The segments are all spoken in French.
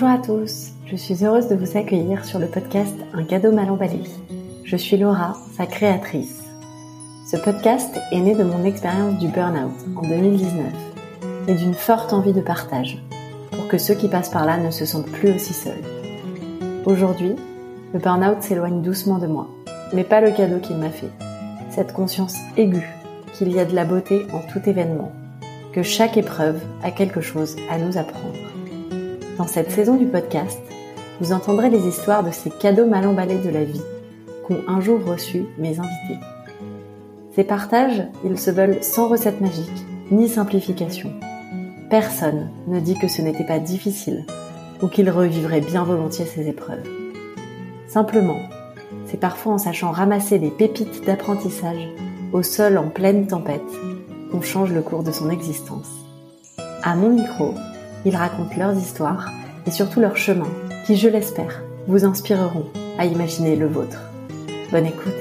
Bonjour à tous, je suis heureuse de vous accueillir sur le podcast Un cadeau mal emballé. Je suis Laura, sa créatrice. Ce podcast est né de mon expérience du burn-out en 2019 et d'une forte envie de partage pour que ceux qui passent par là ne se sentent plus aussi seuls. Aujourd'hui, le burn-out s'éloigne doucement de moi, mais pas le cadeau qu'il m'a fait. Cette conscience aiguë qu'il y a de la beauté en tout événement, que chaque épreuve a quelque chose à nous apprendre. Dans cette saison du podcast, vous entendrez les histoires de ces cadeaux mal emballés de la vie qu'ont un jour reçus mes invités. Ces partages, ils se veulent sans recette magique ni simplification. Personne ne dit que ce n'était pas difficile ou qu'il revivrait bien volontiers ces épreuves. Simplement, c'est parfois en sachant ramasser des pépites d'apprentissage au sol en pleine tempête qu'on change le cours de son existence. À mon micro, ils racontent leurs histoires et surtout leurs chemins qui, je l'espère, vous inspireront à imaginer le vôtre. Bonne écoute.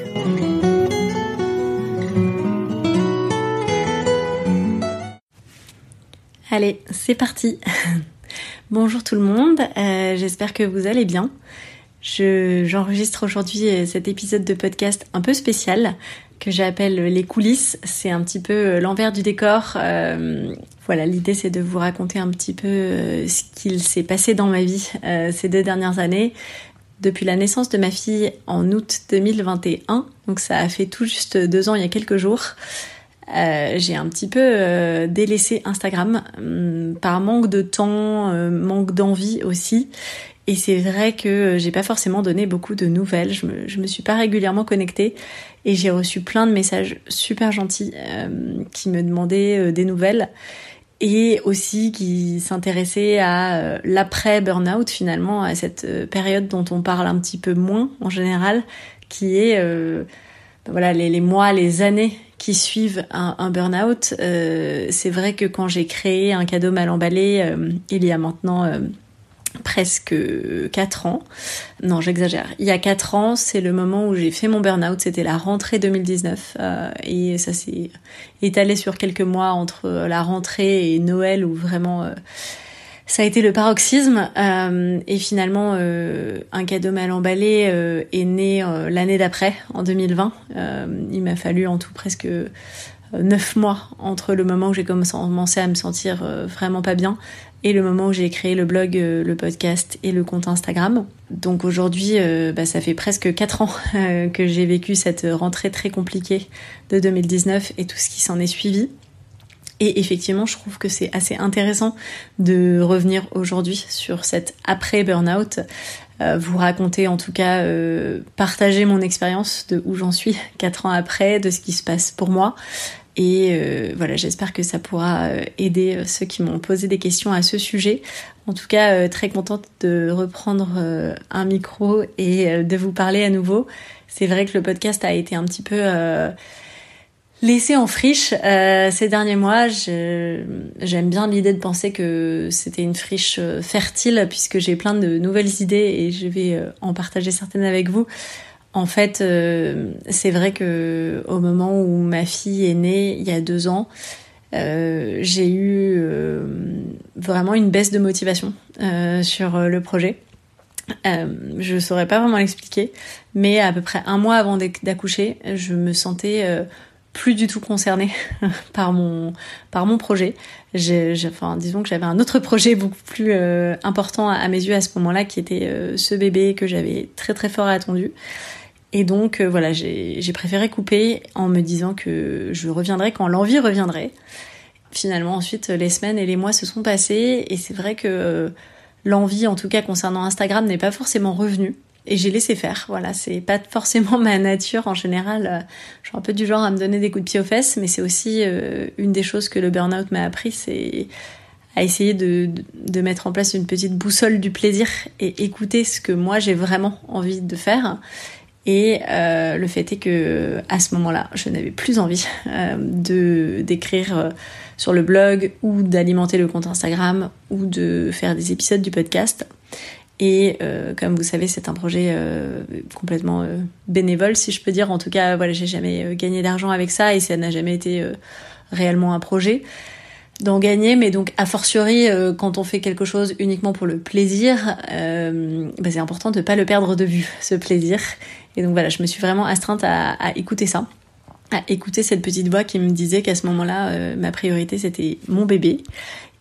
Allez, c'est parti. Bonjour tout le monde, euh, j'espère que vous allez bien. J'enregistre aujourd'hui euh, cet épisode de podcast un peu spécial que j'appelle les coulisses. C'est un petit peu euh, l'envers du décor. Euh, voilà, l'idée c'est de vous raconter un petit peu euh, ce qu'il s'est passé dans ma vie ces deux dernières années. Depuis la naissance de ma fille en août 2021, donc ça a fait tout juste deux ans il y a quelques jours, j'ai un petit peu délaissé Instagram hum, par manque de temps, manque d'envie aussi. Et c'est vrai que j'ai pas forcément donné beaucoup de nouvelles. Je me, me suis pas régulièrement connectée et j'ai reçu plein de messages super gentils euh, qui me demandaient euh, des nouvelles et aussi qui s'intéressaient à euh, l'après burn-out finalement, à cette période dont on parle un petit peu moins en général, qui est ben voilà les, les, mois, les années qui suivent un, un burn-out. c'est vrai que quand j'ai créé un cadeau mal emballé il y a maintenant presque 4 ans. Non, j'exagère. Il y a 4 ans, c'est le moment où j'ai fait mon burn-out. C'était la rentrée 2019. Euh, et ça s'est étalé sur quelques mois entre la rentrée et Noël où vraiment... Euh, ça a été le paroxysme euh, et finalement un cadeau mal emballé est né l'année d'après en 2020. il m'a fallu en tout presque neuf mois entre le moment où j'ai commencé à me sentir vraiment pas bien et le moment où j'ai créé le blog, euh, le podcast et le compte Instagram. Donc aujourd'hui, euh, bah, ça fait presque 4 ans euh, que j'ai vécu cette rentrée très compliquée de 2019 et tout ce qui s'en est suivi. Et effectivement, je trouve que c'est assez intéressant de revenir aujourd'hui sur cette après burnout, vous raconter en tout cas, partager mon expérience de où j'en suis 4 ans après, de ce qui se passe pour moi, et euh, voilà, j'espère que ça pourra euh, aider euh, ceux qui m'ont posé des questions à ce sujet. En tout cas, très contente de reprendre un micro et de vous parler à nouveau. C'est vrai que le podcast a été un petit peu laissé en friche ces derniers mois. J'aime bien l'idée de penser que c'était une friche fertile puisque j'ai plein de nouvelles idées et je vais en partager certaines avec vous. En fait, euh, c'est vrai que au moment où ma fille est née, il y a deux ans, euh, j'ai eu euh, vraiment une baisse de motivation sur le projet. je saurais pas vraiment l'expliquer, mais à peu près un mois avant d'accoucher, je me sentais plus du tout concernée par mon par mon projet. Disons que j'avais un autre projet beaucoup plus important à, mes yeux à ce moment-là, qui était ce bébé que j'avais très très fort attendu. Et donc euh, voilà, j'ai préféré couper en me disant que je reviendrai quand l'envie reviendrait. Finalement, ensuite, les semaines et les mois se sont passés et c'est vrai que euh, l'envie, en tout cas concernant Instagram, n'est pas forcément revenue. Et j'ai laissé faire. Voilà, c'est pas forcément ma nature en général. Euh, je suis un peu du genre à me donner des coups de pied aux fesses, mais c'est aussi une des choses que le burn-out m'a appris, c'est à essayer de, de, mettre en place une petite boussole du plaisir et écouter ce que moi j'ai vraiment envie de faire et euh, le fait est que à ce moment-là, je n'avais plus envie euh, de d'écrire euh, sur le blog ou d'alimenter le compte Instagram ou de faire des épisodes du podcast. Et comme vous savez, c'est un projet complètement bénévole, si je peux dire. En tout cas, voilà, j'ai jamais gagné d'argent avec ça et ça n'a jamais été réellement un projet. d'en gagner, mais donc a fortiori euh, quand on fait quelque chose uniquement pour le plaisir, euh, bah, c'est important de ne pas le perdre de vue, ce plaisir. Et donc voilà, je me suis vraiment astreinte à, écouter ça, à écouter cette petite voix qui me disait qu'à ce moment-là, euh, ma priorité c'était mon bébé.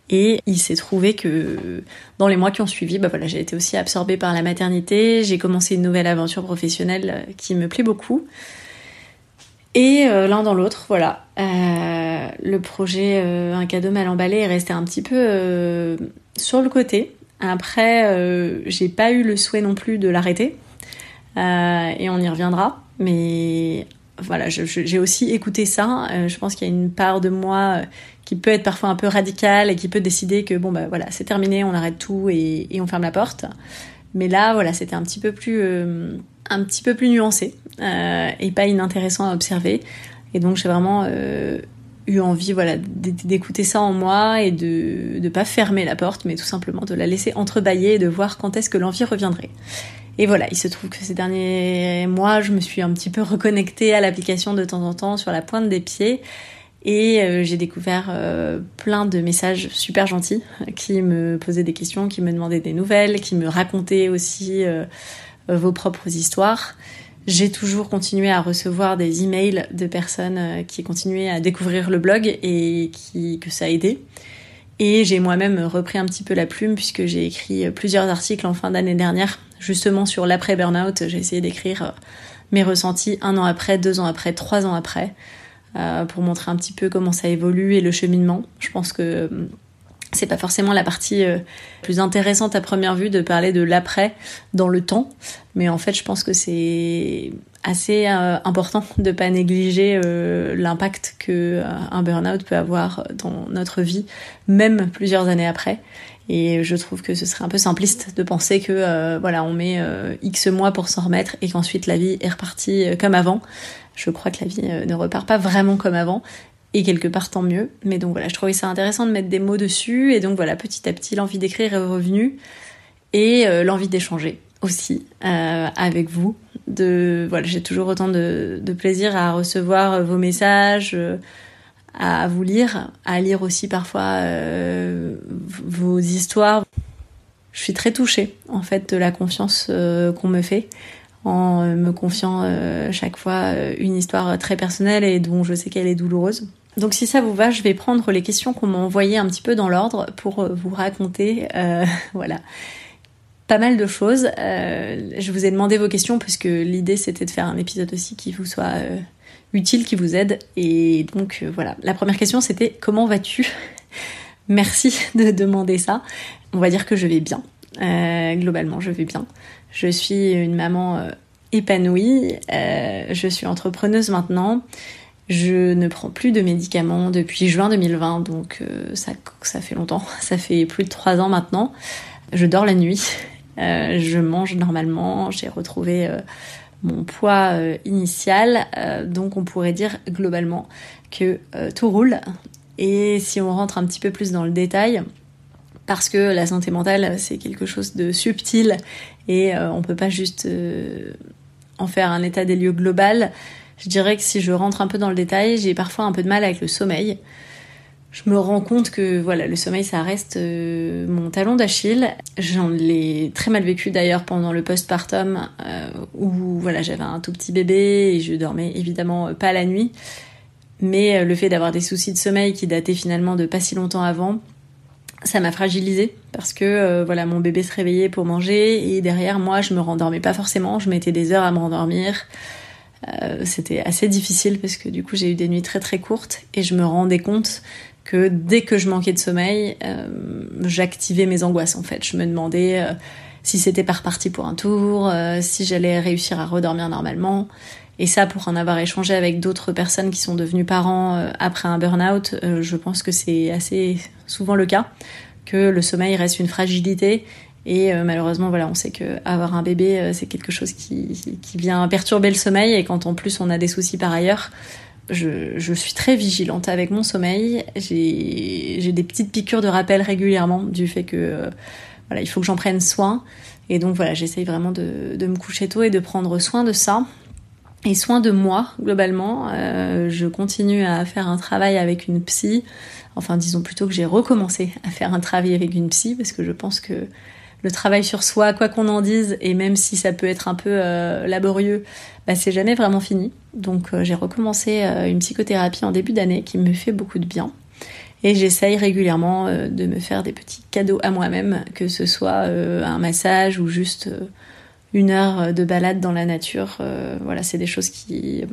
Et il s'est trouvé que dans les mois qui ont suivi, bah voilà, j'ai été aussi absorbée par la maternité. J'ai commencé une nouvelle aventure professionnelle qui me plaît beaucoup. Et euh, l'un dans l'autre, voilà. Euh, le projet euh, Un cadeau mal emballé est resté un petit peu sur le côté. Après, j'ai pas eu le souhait non plus de l'arrêter. et on y reviendra. Mais voilà, j'ai aussi écouté ça. je pense qu'il y a une part de moi qui peut être parfois un peu radicale et qui peut décider que bon bah voilà, c'est terminé, on arrête tout et, on ferme la porte. Mais là, voilà, c'était un petit peu plus un petit peu plus nuancé euh, et pas inintéressant à observer. Et donc j'ai vraiment euh, eu envie voilà, d'écouter ça en moi et de ne pas fermer la porte, mais tout simplement de la laisser entrebâiller et de voir quand est-ce que l'envie reviendrait. Et voilà, il se trouve que ces derniers mois, je me suis un petit peu reconnectée à l'application de temps en temps sur la pointe des pieds. Et euh, j'ai découvert plein de messages super gentils qui me posaient des questions, qui me demandaient des nouvelles, qui me racontaient aussi euh, vos propres histoires. J'ai toujours continué à recevoir des emails de personnes euh, qui continuaient à découvrir le blog et qui, que ça a aidé. Et j'ai moi-même repris un petit peu la plume puisque j'ai écrit plusieurs articles en fin d'année dernière, justement sur l'après-burnout. J'ai essayé d'écrire euh, mes ressentis un an après, deux ans après, trois ans après, pour montrer un petit peu comment ça évolue et le cheminement. Je pense que c'est pas forcément la partie euh, plus intéressante à première vue de parler de l'après dans le temps, mais en fait je pense que c'est assez euh, important de pas négliger euh, l'impact que un burn-out peut avoir dans notre vie, même plusieurs années après. Et je trouve que ce serait un peu simpliste de penser que voilà on met X mois pour s'en remettre et qu'ensuite la vie est repartie comme avant. Je crois que la vie ne repart pas vraiment comme avant et quelque part tant mieux. Mais donc voilà, je trouvais ça intéressant de mettre des mots dessus et donc voilà, petit à petit l'envie d'écrire est revenue et euh, l'envie d'échanger aussi euh, avec vous. J'ai toujours autant de, plaisir à recevoir vos messages, euh, à vous lire, à lire aussi parfois vos histoires. Je suis très touchée en fait de la confiance qu'on me fait en me confiant chaque fois une histoire très personnelle et dont je sais qu'elle est douloureuse. Donc si ça vous va, je vais prendre les questions qu'on m'a envoyées un petit peu dans l'ordre pour euh, vous raconter, euh, voilà, pas mal de choses. Euh, je vous ai demandé vos questions parce que l'idée c'était de faire un épisode aussi qui vous soit utile, qui vous aide. Et donc voilà, la première question c'était comment vas-tu? Merci de demander ça. On va dire que je vais bien. Globalement, je vais bien. Je suis une maman épanouie. je suis entrepreneuse maintenant. Je ne prends plus de médicaments depuis juin 2020, donc euh, ça, ça fait longtemps, ça fait plus de trois ans maintenant. Je dors la nuit, euh, je mange normalement, j'ai retrouvé euh, mon poids initial, donc on pourrait dire globalement que tout roule. Et si on rentre un petit peu plus dans le détail, parce que la santé mentale c'est quelque chose de subtil et on peut pas juste en faire un état des lieux global. Je dirais que si je rentre un peu dans le détail, j'ai parfois un peu de mal avec le sommeil. Je me rends compte que voilà, le sommeil ça reste euh, mon talon d'Achille. J'en l'ai très mal vécu d'ailleurs pendant le postpartum euh, où voilà, j'avais un tout petit bébé et je dormais évidemment pas la nuit. Mais euh, le fait d'avoir des soucis de sommeil qui dataient finalement de pas si longtemps avant, ça m'a fragilisée parce que voilà mon bébé se réveillait pour manger et derrière moi je me rendormais pas forcément, je mettais des heures à me rendormir. Euh, c'était assez difficile parce que du coup j'ai eu des nuits très très courtes et je me rendais compte que dès que je manquais de sommeil, euh, j'activais mes angoisses en fait. Je me demandais euh, si c'était pas reparti pour un tour, si j'allais réussir à redormir normalement. Et ça, pour en avoir échangé avec d'autres personnes qui sont devenues parents après un burn-out, je pense que c'est assez souvent le cas, que le sommeil reste une fragilité et euh, malheureusement, voilà, on sait que avoir un bébé, euh, c'est quelque chose qui, vient perturber le sommeil. Et quand en plus on a des soucis par ailleurs, je, suis très vigilante avec mon sommeil. J'ai des petites piqûres de rappel régulièrement du fait que euh, voilà, il faut que j'en prenne soin. Et donc voilà, j'essaye vraiment de, me coucher tôt et de prendre soin de ça. Et soin de moi globalement. Euh, je continue à faire un travail avec une psy. Enfin, disons plutôt que j'ai recommencé à faire un travail avec une psy parce que je pense que le travail sur soi, quoi qu'on en dise, et même si ça peut être un peu euh, laborieux, bah, c'est jamais vraiment fini. Donc euh, j'ai recommencé une psychothérapie en début d'année qui me fait beaucoup de bien. Et j'essaye régulièrement de me faire des petits cadeaux à moi-même, que ce soit un massage ou juste une heure de balade dans la nature. Euh, voilà, c'est des choses qui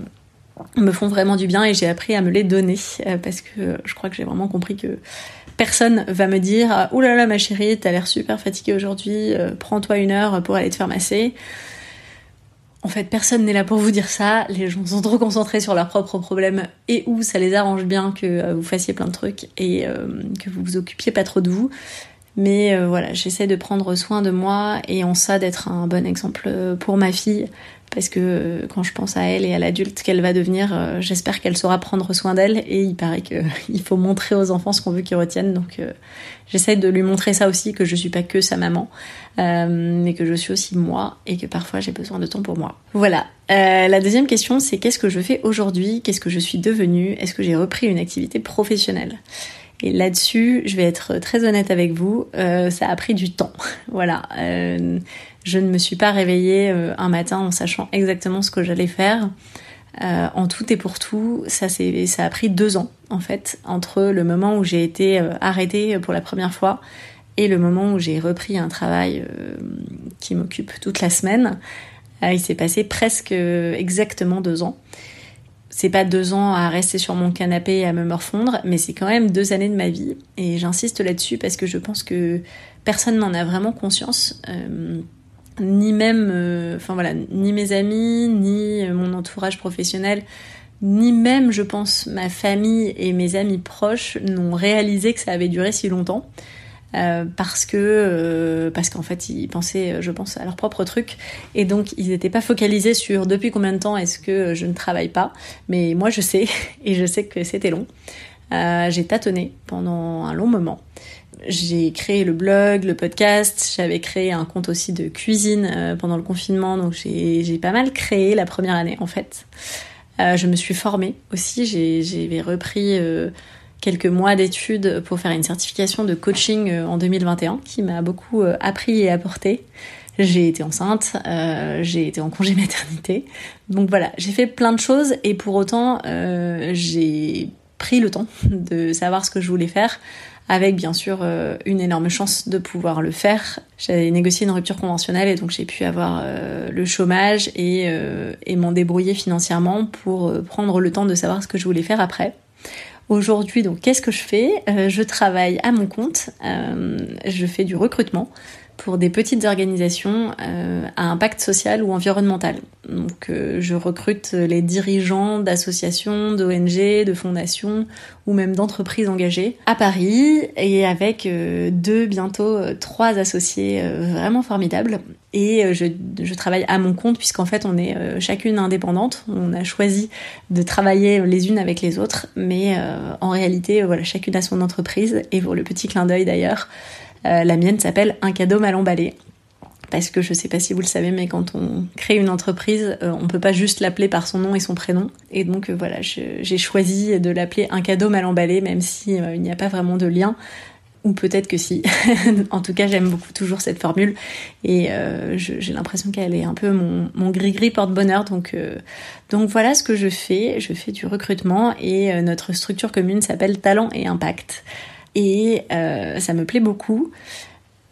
me font vraiment du bien et j'ai appris à me les donner euh, parce que je crois que j'ai vraiment compris que personne va me dire là ma chérie t'as l'air super fatiguée aujourd'hui euh, prends-toi une heure pour aller te faire masser en fait personne n'est là pour vous dire ça les gens sont trop concentrés sur leurs propres problèmes et où ça les arrange bien que vous fassiez plein de trucs et que vous vous occupiez pas trop de vous mais euh, voilà, j'essaie de prendre soin de moi et en ça d'être un bon exemple pour ma fille. Parce que euh, quand je pense à elle et à l'adulte qu'elle va devenir, euh, j'espère qu'elle saura prendre soin d'elle. Et il paraît qu'il faut montrer aux enfants ce qu'on veut qu'ils retiennent. Donc j'essaie de lui montrer ça aussi, que je suis pas que sa maman, mais que je suis aussi moi et que parfois j'ai besoin de temps pour moi. Voilà. la deuxième question, c'est qu'est-ce que je fais aujourd'hui? Qu'est-ce que je suis devenue? Est-ce que j'ai repris une activité professionnelle? Et là-dessus, je vais être très honnête avec vous, euh, ça a pris du temps. voilà. Euh, je ne me suis pas réveillée euh, un matin en sachant exactement ce que j'allais faire. en tout et pour tout, ça, ça a pris deux ans, en fait, entre le moment où j'ai été arrêtée pour la première fois et le moment où j'ai repris un travail qui m'occupe toute la semaine. il s'est passé presque exactement deux ans c'est pas deux ans à rester sur mon canapé et à me morfondre, mais c'est quand même deux années de ma vie. Et j'insiste là-dessus parce que je pense que personne n'en a vraiment conscience. Euh, ni même, euh, enfin voilà, ni mes amis, ni mon entourage professionnel, ni même, je pense, ma famille et mes amis proches n'ont réalisé que ça avait duré si longtemps. Euh, parce que euh, parce qu'en fait ils pensaient, je pense, à leur propre truc et donc ils n'étaient pas focalisés sur depuis combien de temps est-ce que je ne travaille pas. Mais moi je sais et je sais que c'était long. Euh, j'ai tâtonné pendant un long moment. J'ai créé le blog, le podcast, j'avais créé un compte aussi de cuisine pendant le confinement, donc j'ai pas mal créé la première année en fait. je me suis formée aussi, j'ai repris quelques mois d'études pour faire une certification de coaching euh, en 2021 qui m'a beaucoup euh, appris et apporté. J'ai été enceinte, euh, j'ai été en congé maternité. Donc voilà, j'ai fait plein de choses et pour autant, j'ai pris le temps de savoir ce que je voulais faire avec bien sûr une énorme chance de pouvoir le faire. J'avais négocié une rupture conventionnelle et donc j'ai pu avoir le chômage et, et m'en débrouiller financièrement pour prendre le temps de savoir ce que je voulais faire après. Aujourd'hui, donc, qu'est-ce que je fais? Euh, Je travaille à mon compte. Euh, je fais du recrutement pour des petites organisations euh, à impact social ou environnemental. Donc euh, je recrute les dirigeants d'associations, d'ONG, de fondations ou même d'entreprises engagées à Paris et avec euh, deux, bientôt trois associés vraiment formidables. Et je, travaille à mon compte puisqu'en fait on est chacune indépendante. On a choisi de travailler les unes avec les autres, mais en réalité voilà chacune a son entreprise. Et pour le petit clin d'œil d'ailleurs, la mienne s'appelle Un cadeau mal emballé. Parce que je sais pas si vous le savez, mais quand on crée une entreprise, euh, on peut pas juste l'appeler par son nom et son prénom. Et donc euh, voilà, j'ai choisi de l'appeler un cadeau mal emballé, même si il n'y a pas vraiment de lien ou peut-être que si. en tout cas, j'aime beaucoup toujours cette formule et j'ai l'impression qu'elle est un peu mon, gris-gris porte-bonheur. Donc voilà ce que je fais. Je fais du recrutement et notre structure commune s'appelle Talent et Impact et euh, ça me plaît beaucoup.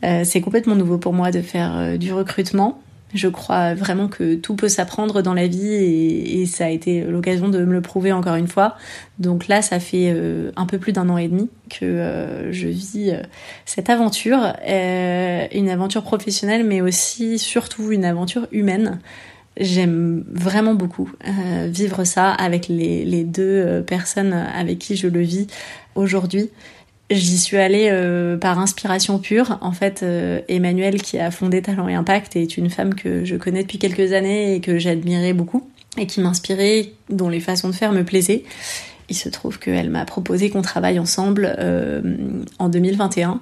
Euh, c'est complètement nouveau pour moi de faire euh, du recrutement. Je crois vraiment que tout peut s'apprendre dans la vie et, ça a été l'occasion de me le prouver encore une fois. Donc là, ça fait un peu plus d'un an et demi que je vis cette aventure, une aventure professionnelle, mais aussi surtout une aventure humaine. J'aime vraiment beaucoup vivre ça avec les, les deux personnes avec qui je le vis aujourd'hui. J'y suis allée euh, par inspiration pure. En fait, euh, Emmanuelle, qui a fondé Talent et Impact, est une femme que je connais depuis quelques années et que j'admirais beaucoup et qui m'inspirait, dont les façons de faire me plaisaient. Il se trouve qu'elle m'a proposé qu'on travaille ensemble euh, en 2021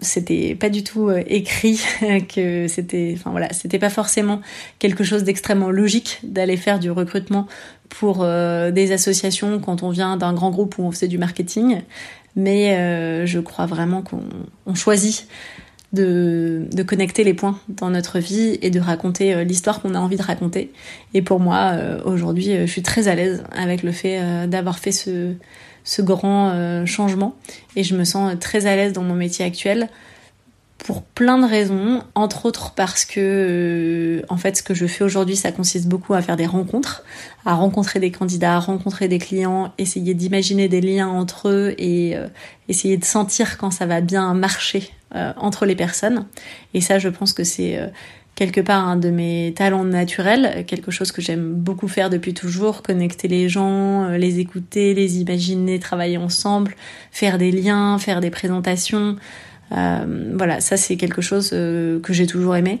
c'était pas du tout écrit que c'était enfin voilà c'était pas forcément quelque chose d'extrêmement logique d'aller faire du recrutement pour des associations quand on vient d'un grand groupe où on faisait du marketing mais je crois vraiment qu'on choisit de, de, connecter les points dans notre vie et de raconter euh, l'histoire qu'on a envie de raconter. Et pour moi, euh, aujourd'hui, euh, je suis très à l'aise avec le fait d'avoir fait ce, ce grand changement et je me sens très à l'aise dans mon métier actuel pour plein de raisons, entre autres parce que en fait ce que je fais aujourd'hui ça consiste beaucoup à faire des rencontres, à rencontrer des candidats, à rencontrer des clients, essayer d'imaginer des liens entre eux et essayer de sentir quand ça va bien marcher euh, entre les personnes. Et ça, je pense que c'est euh, quelque part un de mes talents naturels, quelque chose que j'aime beaucoup faire depuis toujours, connecter les gens, euh, les écouter, les imaginer, travailler ensemble, faire des liens, faire des présentations. Voilà, ça c'est quelque chose que j'ai toujours aimé.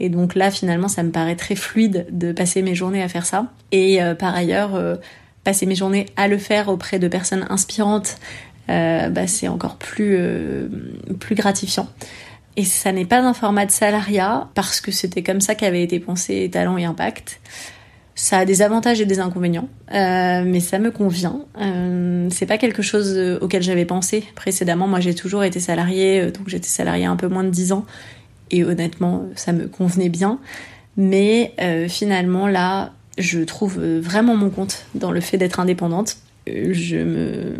Et donc là, finalement, ça me paraît très fluide de passer mes journées à faire ça. Et par ailleurs, passer mes journées à le faire auprès de personnes inspirantes euh, bah, c'est encore plus, euh, plus gratifiant. Et ça n'est pas un format de salariat parce que c'était comme ça qu'avait été pensé Talent et Impact. Ça a des avantages et des inconvénients, euh, mais ça me convient. Euh, c'est pas quelque chose auquel j'avais pensé précédemment. Moi, j'ai toujours été salariée, donc j'étais salariée un peu moins de 10 ans, et honnêtement, ça me convenait bien. Mais finalement, là, je trouve vraiment mon compte dans le fait d'être indépendante je me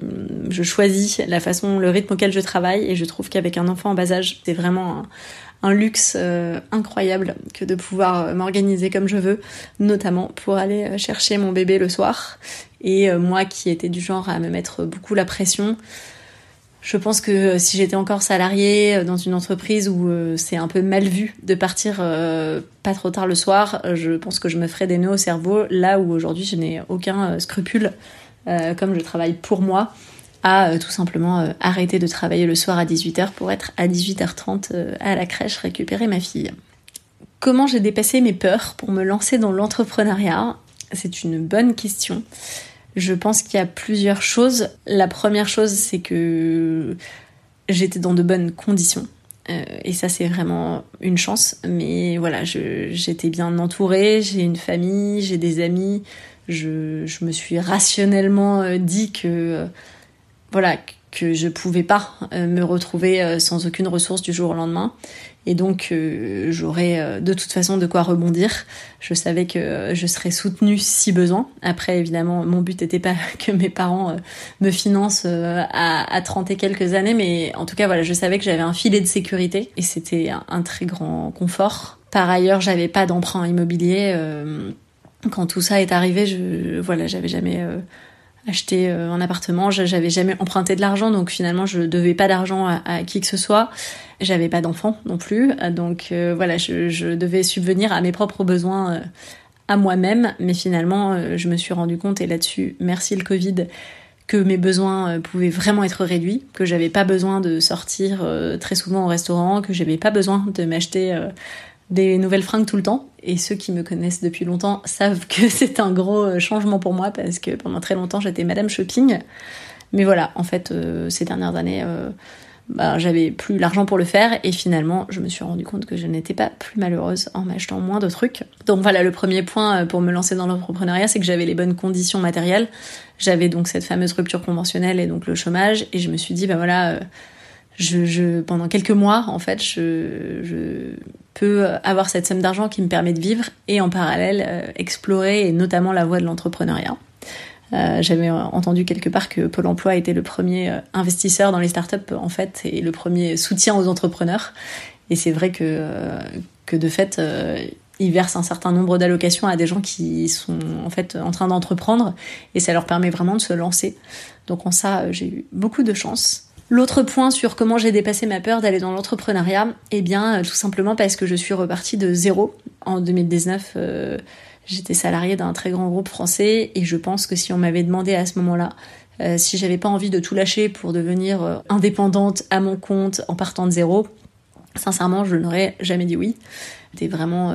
je choisis la façon le rythme auquel je travaille et je trouve qu'avec un enfant en bas âge c'est vraiment un, luxe euh, incroyable que de pouvoir m'organiser comme je veux notamment pour aller euh, chercher mon bébé le soir. Et euh, moi qui étais du genre à me mettre beaucoup la pression je pense que si j'étais encore salariée dans une entreprise où c'est un peu mal vu de partir pas trop tard le soir, je pense que je me ferais des nœuds au cerveau là où aujourd'hui je n'ai aucun scrupule euh, comme je travaille pour moi, à euh, tout simplement euh, arrêter de travailler le soir à 18h pour être à 18h30 à la crèche récupérer ma fille. Comment j'ai dépassé mes peurs pour me lancer dans l'entrepreneuriat? C'est une bonne question. Je pense qu'il y a plusieurs choses. La première chose, c'est que j'étais dans de bonnes conditions. et ça, c'est vraiment une chance. Mais voilà, j'étais bien entourée, j'ai une famille, j'ai des amis, je, me suis rationnellement euh, dit que euh, voilà que je pouvais pas euh, me retrouver sans aucune ressource du jour au lendemain et donc j'aurais de toute façon de quoi rebondir. Je savais que je serais soutenue si besoin. Après évidemment mon but n'était pas que mes parents me financent à, à 30 et quelques années mais en tout cas voilà je savais que j'avais un filet de sécurité et c'était un, très grand confort. Par ailleurs j'avais pas d'emprunt immobilier quand tout ça est arrivé, je voilà, j'avais jamais euh, acheté euh, un appartement, j'avais jamais emprunté de l'argent, donc finalement je devais pas d'argent à, qui que ce soit. J'avais pas d'enfant non plus, donc euh, voilà, je, je, devais subvenir à mes propres besoins à moi-même, mais finalement je me suis rendu compte et là-dessus, merci le Covid, que mes besoins pouvaient vraiment être réduits, que j'avais pas besoin de sortir très souvent au restaurant, que j'avais pas besoin de m'acheter des nouvelles fringues tout le temps. Et ceux qui me connaissent depuis longtemps savent que c'est un gros euh, changement pour moi parce que pendant très longtemps j'étais Madame Shopping. Mais voilà, en fait, euh, ces dernières années, euh, bah, j'avais plus l'argent pour le faire et finalement je me suis rendu compte que je n'étais pas plus malheureuse en m'achetant moins de trucs. Donc voilà, le premier point pour me lancer dans l'entrepreneuriat, c'est que j'avais les bonnes conditions matérielles. J'avais donc cette fameuse rupture conventionnelle et donc le chômage et je me suis dit, bah voilà je, je, pendant quelques mois, en fait, je, je peux avoir cette somme d'argent qui me permet de vivre et en parallèle euh, explorer et notamment la voie de l'entrepreneuriat. Euh, J'avais entendu quelque part que Pôle Emploi était le premier euh, investisseur dans les startups en fait et le premier soutien aux entrepreneurs. Et c'est vrai que, euh, que de fait, ils versent un certain nombre d'allocations à des gens qui sont en fait en train d'entreprendre et ça leur permet vraiment de se lancer. Donc en ça, j'ai eu beaucoup de chance. L'autre point sur comment j'ai dépassé ma peur d'aller dans l'entrepreneuriat, eh bien, euh, tout simplement parce que je suis repartie de zéro. En 2019, euh, j'étais salariée d'un très grand groupe français et je pense que si on m'avait demandé à ce moment-là euh, si j'avais pas envie de tout lâcher pour devenir indépendante à mon compte en partant de zéro, sincèrement, je n'aurais jamais dit oui. J'étais vraiment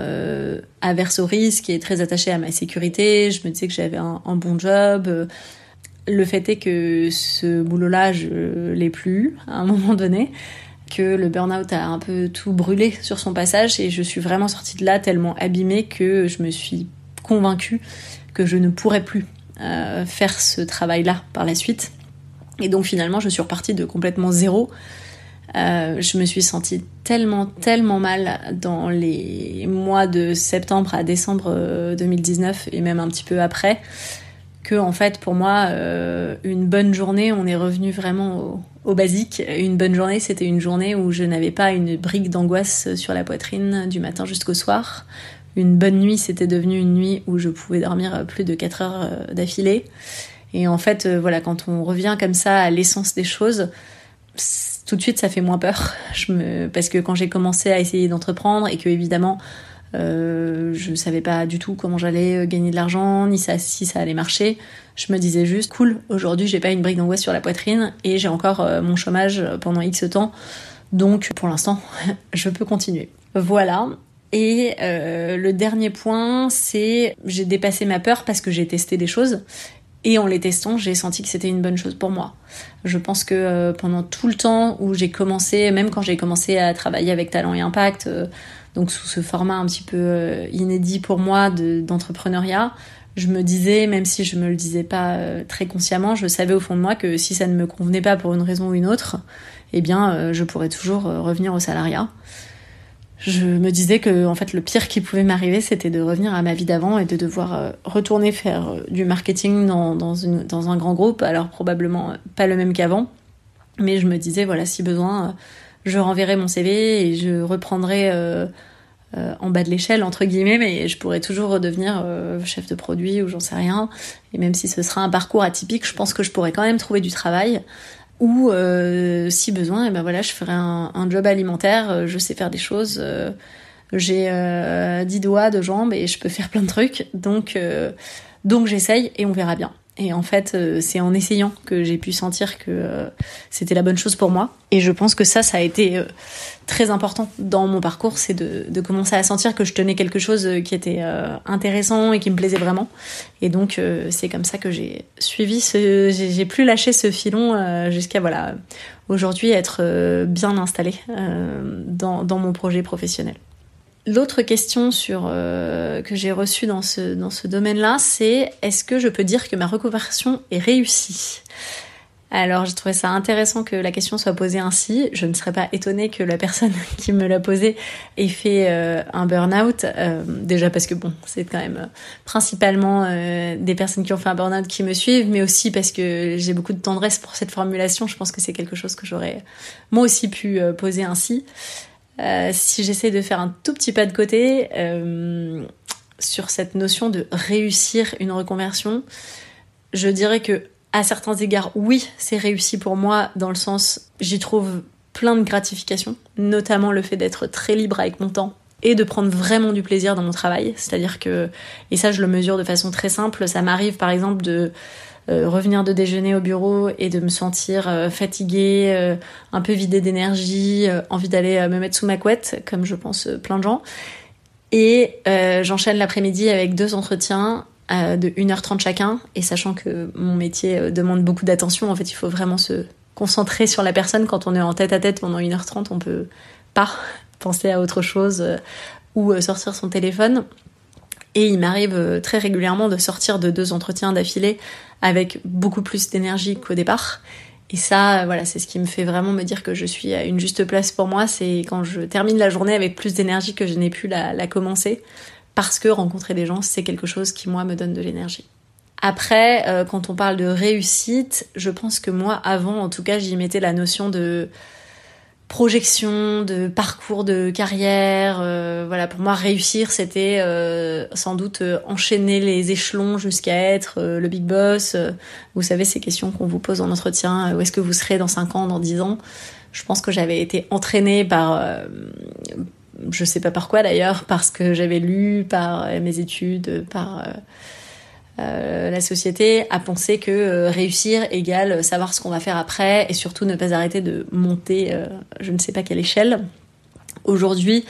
averse au risque et très attachée à ma sécurité. Je me disais que j'avais un, un, bon job le fait est que ce boulot-là, je l'ai plus à un moment donné. que le burn-out a un peu tout brûlé sur son passage et je suis vraiment sortie de là tellement abîmée que je me suis convaincue que je ne pourrais plus euh, faire ce travail-là par la suite. Et donc finalement, je suis repartie de complètement zéro. Euh, je me suis sentie tellement, tellement mal dans les mois de septembre à décembre 2019 euh, et même un petit peu après que en fait pour moi une bonne journée on est revenu vraiment au, au basique. Une bonne journée, c'était une journée où je n'avais pas une brique d'angoisse sur la poitrine du matin jusqu'au soir. Une bonne nuit, c'était devenu une nuit où je pouvais dormir plus de 4 heures euh, d'affilée. Et en fait, euh, voilà, quand on revient comme ça à l'essence des choses, tout de suite, ça fait moins peur. Je me... Parce que quand j'ai commencé à essayer d'entreprendre et que évidemment, euh, je ne savais pas du tout comment j'allais euh, gagner de l'argent, ni si ça allait marcher. Je me disais juste, cool, aujourd'hui j'ai pas une brique d'angoisse sur la poitrine et j'ai encore euh, mon chômage pendant X temps. Donc pour l'instant, je peux continuer. Voilà. Et le dernier point, c'est j'ai dépassé ma peur parce que j'ai testé des choses. Et en les testant, j'ai senti que c'était une bonne chose pour moi. Je pense que pendant tout le temps où j'ai commencé, même quand j'ai commencé à travailler avec Talent et Impact, donc sous ce format un petit peu euh, inédit pour moi d'entrepreneuriat, je me disais, même si je me le disais pas euh, très consciemment, je savais au fond de moi que si ça ne me convenait pas pour une raison ou une autre, eh bien, euh, je pourrais toujours revenir au salariat. Je me disais que, en fait, le pire qui pouvait m'arriver, c'était de revenir à ma vie d'avant et de devoir retourner faire du marketing dans, dans un grand groupe. Alors, probablement pas le même qu'avant. Mais je me disais, voilà, si besoin, je renverrai mon CV et je reprendrai euh, euh, en bas de l'échelle entre guillemets, mais je pourrais toujours redevenir euh, chef de produit ou j'en sais rien. Et même si ce sera un parcours atypique, je pense que je pourrais quand même trouver du travail. Ou si besoin, et eh ben voilà, je ferai un, job alimentaire. Je sais faire des choses. j'ai dix doigts de jambes et je peux faire plein de trucs. Donc donc j'essaye et on verra bien. Et en fait, euh, c'est en essayant que j'ai pu sentir que euh, c'était la bonne chose pour moi. Et je pense que ça, ça a été euh, très important dans mon parcours, c'est de, commencer à sentir que je tenais quelque chose qui était intéressant et qui me plaisait vraiment. Et donc, c'est comme ça que j'ai suivi ce, j'ai plus lâché ce filon jusqu'à voilà aujourd'hui être bien installée dans, dans mon projet professionnel. L'autre question sur, euh, que j'ai reçue dans ce, dans ce domaine-là, c'est est-ce que je peux dire que ma reconversion est réussie? Alors j'ai trouvé ça intéressant que la question soit posée ainsi. Je ne serais pas étonnée que la personne qui me l'a posée ait fait euh, un burn-out. Euh, déjà parce que bon, c'est quand même principalement des personnes qui ont fait un burn-out qui me suivent, mais aussi parce que j'ai beaucoup de tendresse pour cette formulation. Je pense que c'est quelque chose que j'aurais moi aussi pu poser ainsi. Euh, si j'essaie de faire un tout petit pas de côté euh, sur cette notion de réussir une reconversion, je dirais que à certains égards, oui, c'est réussi pour moi dans le sens j'y trouve plein de gratification, notamment le fait d'être très libre avec mon temps et de prendre vraiment du plaisir dans mon travail. C'est-à-dire que, et ça je le mesure de façon très simple, ça m'arrive par exemple de euh, revenir de déjeuner au bureau et de me sentir euh, fatiguée, euh, un peu vidée d'énergie, envie d'aller me mettre sous ma couette, comme je pense plein de gens. Et j'enchaîne l'après-midi avec deux entretiens de 1h30 chacun, et sachant que mon métier demande beaucoup d'attention, en fait il faut vraiment se concentrer sur la personne quand on est en tête à tête pendant 1h30, on peut pas penser à autre chose ou sortir son téléphone. Et il m'arrive très régulièrement de sortir de deux entretiens d'affilée avec beaucoup plus d'énergie qu'au départ. Et ça, voilà, c'est ce qui me fait vraiment me dire que je suis à une juste place pour moi. C'est quand je termine la journée avec plus d'énergie que je n'ai pu la, la, commencer. Parce que rencontrer des gens, c'est quelque chose qui, moi, me donne de l'énergie. Après, euh, quand on parle de réussite, je pense que moi, avant, en tout cas, j'y mettais la notion de projection, de parcours de carrière. Euh, voilà, pour moi, réussir, c'était euh, sans doute enchaîner les échelons jusqu'à être le big boss. vous savez, ces questions qu'on vous pose en entretien, où est-ce que vous serez dans 5 ans, dans 10 ans? Je pense que j'avais été entraînée par... je sais pas par quoi d'ailleurs, parce que j'avais lu, par mes études, par euh, la société a pensé que euh, réussir égale savoir ce qu'on va faire après et surtout ne pas arrêter de monter euh, je ne sais pas quelle échelle. Aujourd'hui,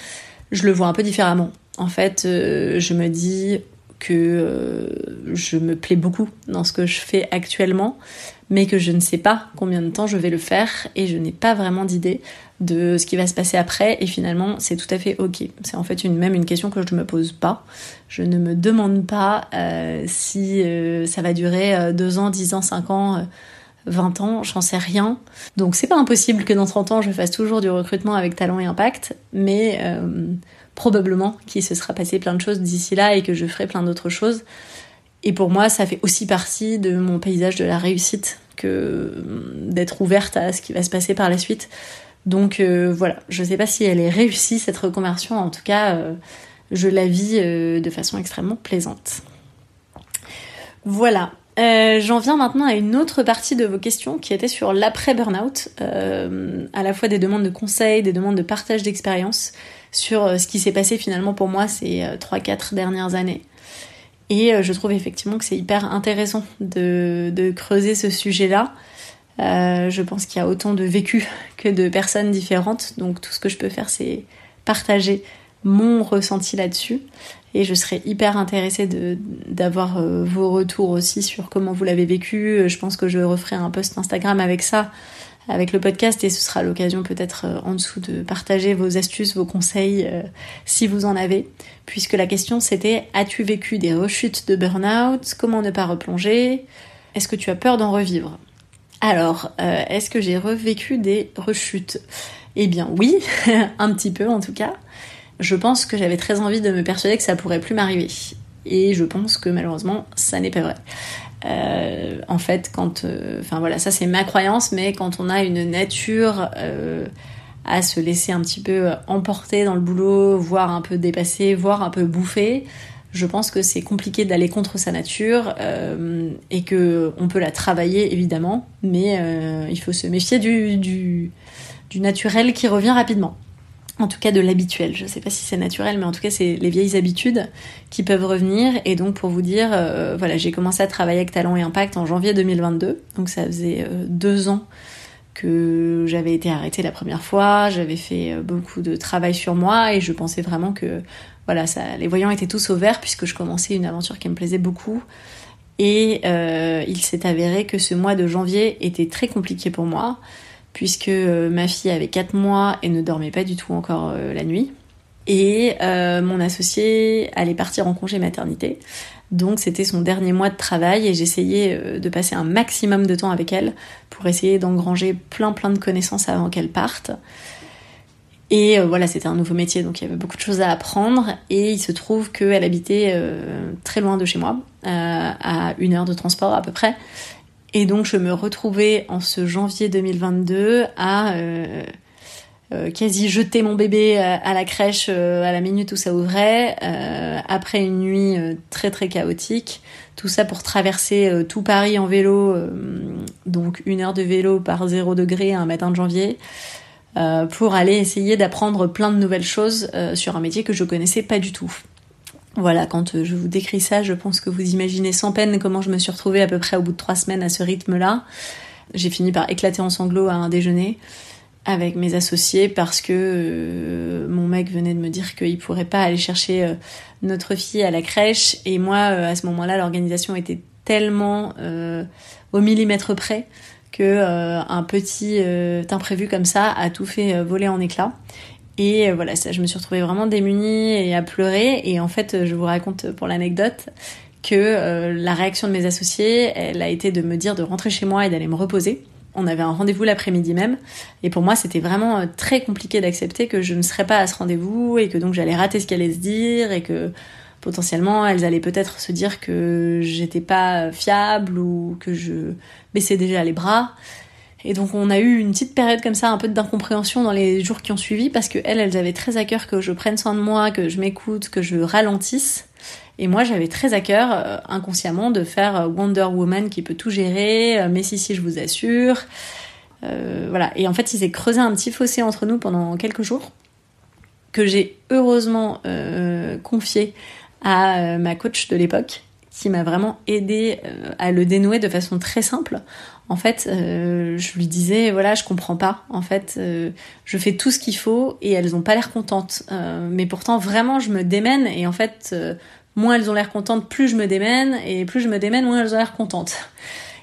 je le vois un peu différemment. En fait, je me dis que euh, je me plais beaucoup dans ce que je fais actuellement, mais que je ne sais pas combien de temps je vais le faire et je n'ai pas vraiment d'idée de ce qui va se passer après et finalement c'est tout à fait ok. C'est en fait une, même une question que je ne me pose pas. Je ne me demande pas euh, si euh, ça va durer 2 ans, 10 ans, 5 ans. 20 ans, j'en sais rien. Donc c'est pas impossible que dans 30 ans je fasse toujours du recrutement avec talent et impact, mais probablement qu'il se sera passé plein de choses d'ici là et que je ferai plein d'autres choses. Et pour moi, ça fait aussi partie de mon paysage de la réussite que d'être ouverte à ce qui va se passer par la suite. Donc euh, voilà, je sais pas si elle est réussie cette reconversion, en tout cas, euh, je la vis euh, de façon extrêmement plaisante. Voilà, j'en viens maintenant à une autre partie de vos questions qui était sur l'après-burnout, à la fois des demandes de conseils, des demandes de partage d'expérience sur ce qui s'est passé finalement pour moi ces 3-4 euh, dernières années. Et je trouve effectivement que c'est hyper intéressant de creuser ce sujet-là. Je pense qu'il y a autant de vécus que de personnes différentes, donc tout ce que je peux faire, c'est partager mon ressenti là-dessus. Et je serais hyper intéressée d'avoir vos retours aussi sur comment vous l'avez vécu. Je pense que je referai un post Instagram avec ça, avec le podcast et ce sera l'occasion peut-être euh, en dessous de partager vos astuces, vos conseils euh, si vous en avez. Puisque la question c'était as-tu vécu des rechutes de burn-out? Comment ne pas replonger? Est-ce que tu as peur d'en revivre? Alors, euh, est-ce que j'ai revécu des rechutes? Eh bien oui, un petit peu en tout cas. Je pense que j'avais très envie de me persuader que ça pourrait plus m'arriver. Et je pense que malheureusement, ça n'est pas vrai. Euh, en fait, quand, euh, enfin voilà, ça c'est ma croyance, mais quand on a une nature à se laisser un petit peu emporter dans le boulot, voire un peu dépasser, voire un peu bouffer, je pense que c'est compliqué d'aller contre sa nature et que on peut la travailler évidemment, mais il faut se méfier du, naturel qui revient rapidement en tout cas de l'habituel. Je sais pas si c'est naturel, mais en tout cas c'est les vieilles habitudes qui peuvent revenir. Et donc pour vous dire, euh, voilà, j'ai commencé à travailler avec Talent et Impact en janvier 2022, donc ça faisait euh, deux ans que j'avais été arrêtée la première fois. J'avais fait euh, beaucoup de travail sur moi et je pensais vraiment que voilà, les voyants étaient tous au vert puisque je commençais une aventure qui me plaisait beaucoup. Et il s'est avéré que ce mois de janvier était très compliqué pour moi puisque euh, ma fille avait 4 mois et ne dormait pas du tout encore euh, la nuit. Et euh, mon associé allait partir en congé maternité. Donc c'était son dernier mois de travail et j'essayais de passer un maximum de temps avec elle pour essayer d'engranger plein plein de connaissances avant qu'elle parte. Et voilà, c'était un nouveau métier, donc il y avait beaucoup de choses à apprendre. Et il se trouve qu'elle habitait très loin de chez moi, à une heure de transport à peu près. Et donc je me retrouvais en ce janvier 2022 à euh, euh, quasi jeter mon bébé à, la crèche euh, à la minute où ça ouvrait, après une nuit très très chaotique. Tout ça pour traverser tout Paris en vélo, donc une heure de vélo par zéro degré un matin de janvier, pour aller essayer d'apprendre plein de nouvelles choses sur un métier que je connaissais pas du tout. Voilà, quand euh, je vous décris ça, je pense que vous imaginez sans peine comment je me suis retrouvée à peu près au bout de trois semaines à ce rythme-là. J'ai fini par éclater en sanglots à un déjeuner avec mes associés parce que euh, mon mec venait de me dire qu'il pourrait pas aller chercher euh, notre fille à la crèche et moi à ce moment-là l'organisation était tellement au millimètre près que un petit imprévu comme ça a tout fait voler en éclats et euh, voilà, ça, je me suis retrouvée vraiment démunie et à pleurer. Et en fait, je vous raconte pour l'anecdote que euh, la réaction de mes associés, elle a été de me dire de rentrer chez moi et d'aller me reposer. On avait un rendez-vous l'après-midi même. Et pour moi, c'était vraiment euh, très compliqué d'accepter que je ne serais pas à ce rendez-vous et que donc j'allais rater ce qu'elle allait se dire et que potentiellement elles allaient peut-être se dire que j'étais pas fiable ou que je baissais déjà les bras. Et donc on a eu une petite période comme ça, un peu d'incompréhension dans les jours qui ont suivi, parce que elles, elles avaient très à cœur que je prenne soin de moi, que je m'écoute, que je ralentisse. Et moi, j'avais très à cœur, euh, inconsciemment, de faire euh, Wonder Woman qui peut tout gérer, euh, mais si, si, je vous assure. voilà. Et en fait, il s'est creusé un petit fossé entre nous pendant quelques jours, que j'ai heureusement confié à ma coach de l'époque, qui m'a vraiment aidé à le dénouer de façon très simple en fait, euh, je lui disais, voilà, je comprends pas. En fait, euh, je fais tout ce qu'il faut et elles ont pas l'air contentes. Euh, mais pourtant, vraiment, je me démène et en fait, moins elles ont l'air contentes, plus je me démène, et plus je me démène, moins elles ont l'air contentes.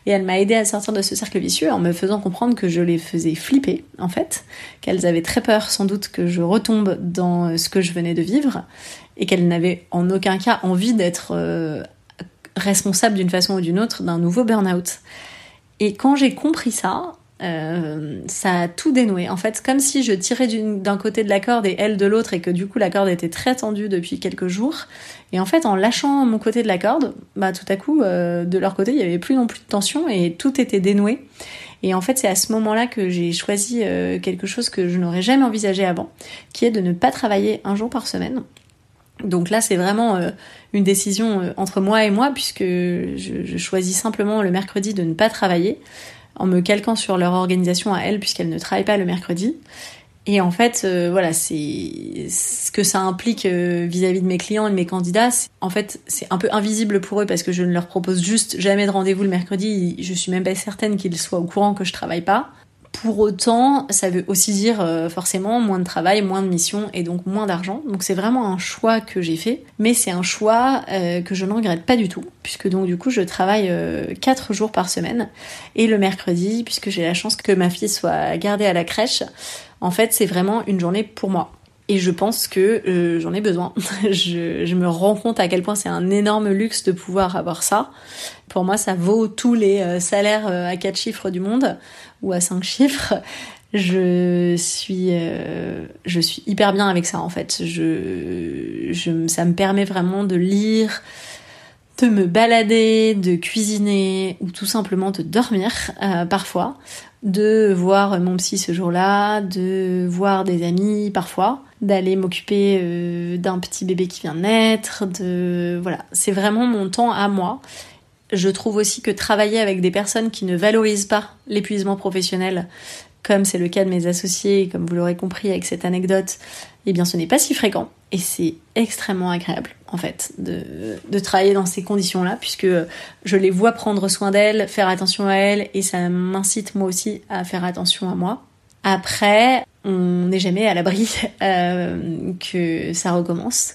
Et elle m'a aidé à sortir de ce cercle vicieux en me faisant comprendre que je les faisais flipper, en fait, qu'elles avaient très peur sans doute que je retombe dans ce que je venais de vivre, et qu'elles n'avaient en aucun cas envie d'être euh, responsables d'une façon ou d'une autre d'un nouveau burn-out. Et quand j'ai compris ça, euh, ça a tout dénoué. En fait, comme si je tirais d'un côté de la corde et elle de l'autre et que du coup la corde était très tendue depuis quelques jours. Et en fait, en lâchant mon côté de la corde, bah tout à coup, euh, de leur côté, il y avait plus non plus de tension et tout était dénoué. Et en fait, c'est à ce moment-là que j'ai choisi quelque chose que je n'aurais jamais envisagé avant, qui est de ne pas travailler un jour par semaine. Donc là, c'est vraiment une décision entre moi et moi, puisque je, choisis simplement le mercredi de ne pas travailler en me calquant sur leur organisation à elles puisqu'elles ne travaillent pas le mercredi. Et en fait, euh, voilà, c'est ce que ça implique euh, vis-à-vis de mes clients et de mes candidats. En fait, c'est un peu invisible pour eux parce que je ne leur propose juste jamais de rendez-vous le mercredi. Je suis même pas certaine qu'ils soient au courant que je travaille pas. Pour autant, ça veut aussi dire euh, forcément moins de travail, moins de missions et donc moins d'argent. Donc c'est vraiment un choix que j'ai fait, mais c'est un choix euh, que je ne regrette pas du tout, puisque donc du coup je travaille 4 euh, jours par semaine et le mercredi, puisque j'ai la chance que ma fille soit gardée à la crèche, en fait c'est vraiment une journée pour moi. Et je pense que j'en ai besoin. je, je, me rends compte à quel point c'est un énorme luxe de pouvoir avoir ça. Pour moi, ça vaut tous les salaires à 4 chiffres du monde ou à 5 chiffres, je suis, euh, je suis hyper bien avec ça en fait. Je, je, ça me permet vraiment de lire, de me balader, de cuisiner ou tout simplement de dormir euh, parfois, de voir mon psy ce jour-là, de voir des amis parfois, d'aller m'occuper euh, d'un petit bébé qui vient de naître, de voilà, c'est vraiment mon temps à moi. Je trouve aussi que travailler avec des personnes qui ne valorisent pas l'épuisement professionnel, comme c'est le cas de mes associés, comme vous l'aurez compris avec cette anecdote, eh bien ce n'est pas si fréquent. Et c'est extrêmement agréable en fait de, de travailler dans ces conditions-là puisque je les vois prendre soin d'elles, faire attention à elles et ça m'incite moi aussi à faire attention à moi. Après, on n'est jamais à l'abri euh, que ça recommence.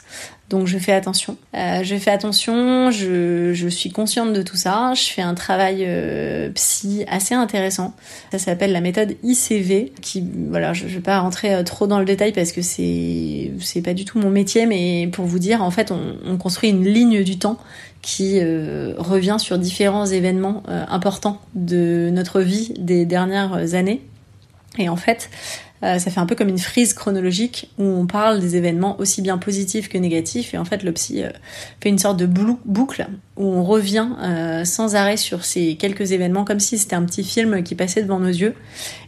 Donc je fais attention. Euh, je fais attention, je, je, suis consciente de tout ça. Je fais un travail euh, psy assez intéressant. Ça s'appelle la méthode ICV, qui voilà, je, je vais pas rentrer euh, trop dans le détail parce que c'est c'est pas du tout mon métier, mais pour vous dire, en fait, on, on construit une ligne du temps qui revient sur différents événements importants de notre vie des dernières années. Et en fait, ça fait un peu comme une frise chronologique où on parle des événements aussi bien positifs que négatifs et en fait le psy euh, fait une sorte de boucle où on revient euh, sans arrêt sur ces quelques événements comme si c'était un petit film qui passait devant nos yeux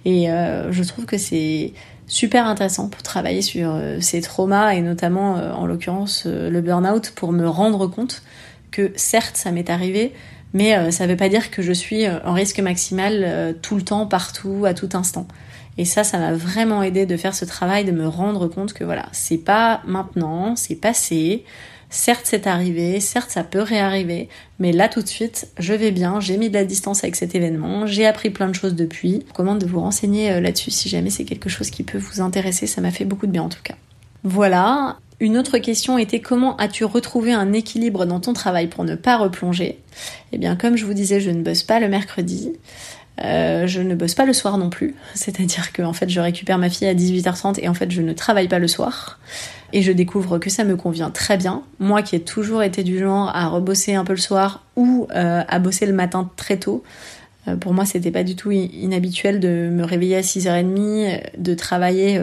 et je trouve que c'est super intéressant pour travailler sur ces traumas et notamment en l'occurrence le burn-out pour me rendre compte que certes ça m'est arrivé mais ça ne veut pas dire que je suis en risque maximal tout le temps, partout, à tout instant. Et ça, ça m'a vraiment aidé de faire ce travail, de me rendre compte que voilà, c'est pas maintenant, c'est passé. Certes, c'est arrivé, certes, ça peut réarriver, mais là tout de suite, je vais bien, j'ai mis de la distance avec cet événement, j'ai appris plein de choses depuis. Je recommande de vous renseigner euh, là-dessus si jamais c'est quelque chose qui peut vous intéresser, ça m'a fait beaucoup de bien en tout cas. Voilà. Une autre question était comment as-tu retrouvé un équilibre dans ton travail pour ne pas replonger? Eh bien, comme je vous disais, je ne bosse pas le mercredi. Euh, je ne bosse pas le soir non plus, c'est-à-dire que en fait je récupère ma fille à 18h30 et en fait je ne travaille pas le soir et je découvre que ça me convient très bien. Moi qui ai toujours été du genre à rebosser un peu le soir ou euh, à bosser le matin très tôt, euh, pour moi c'était pas du tout inhabituel de me réveiller à 6h30, de travailler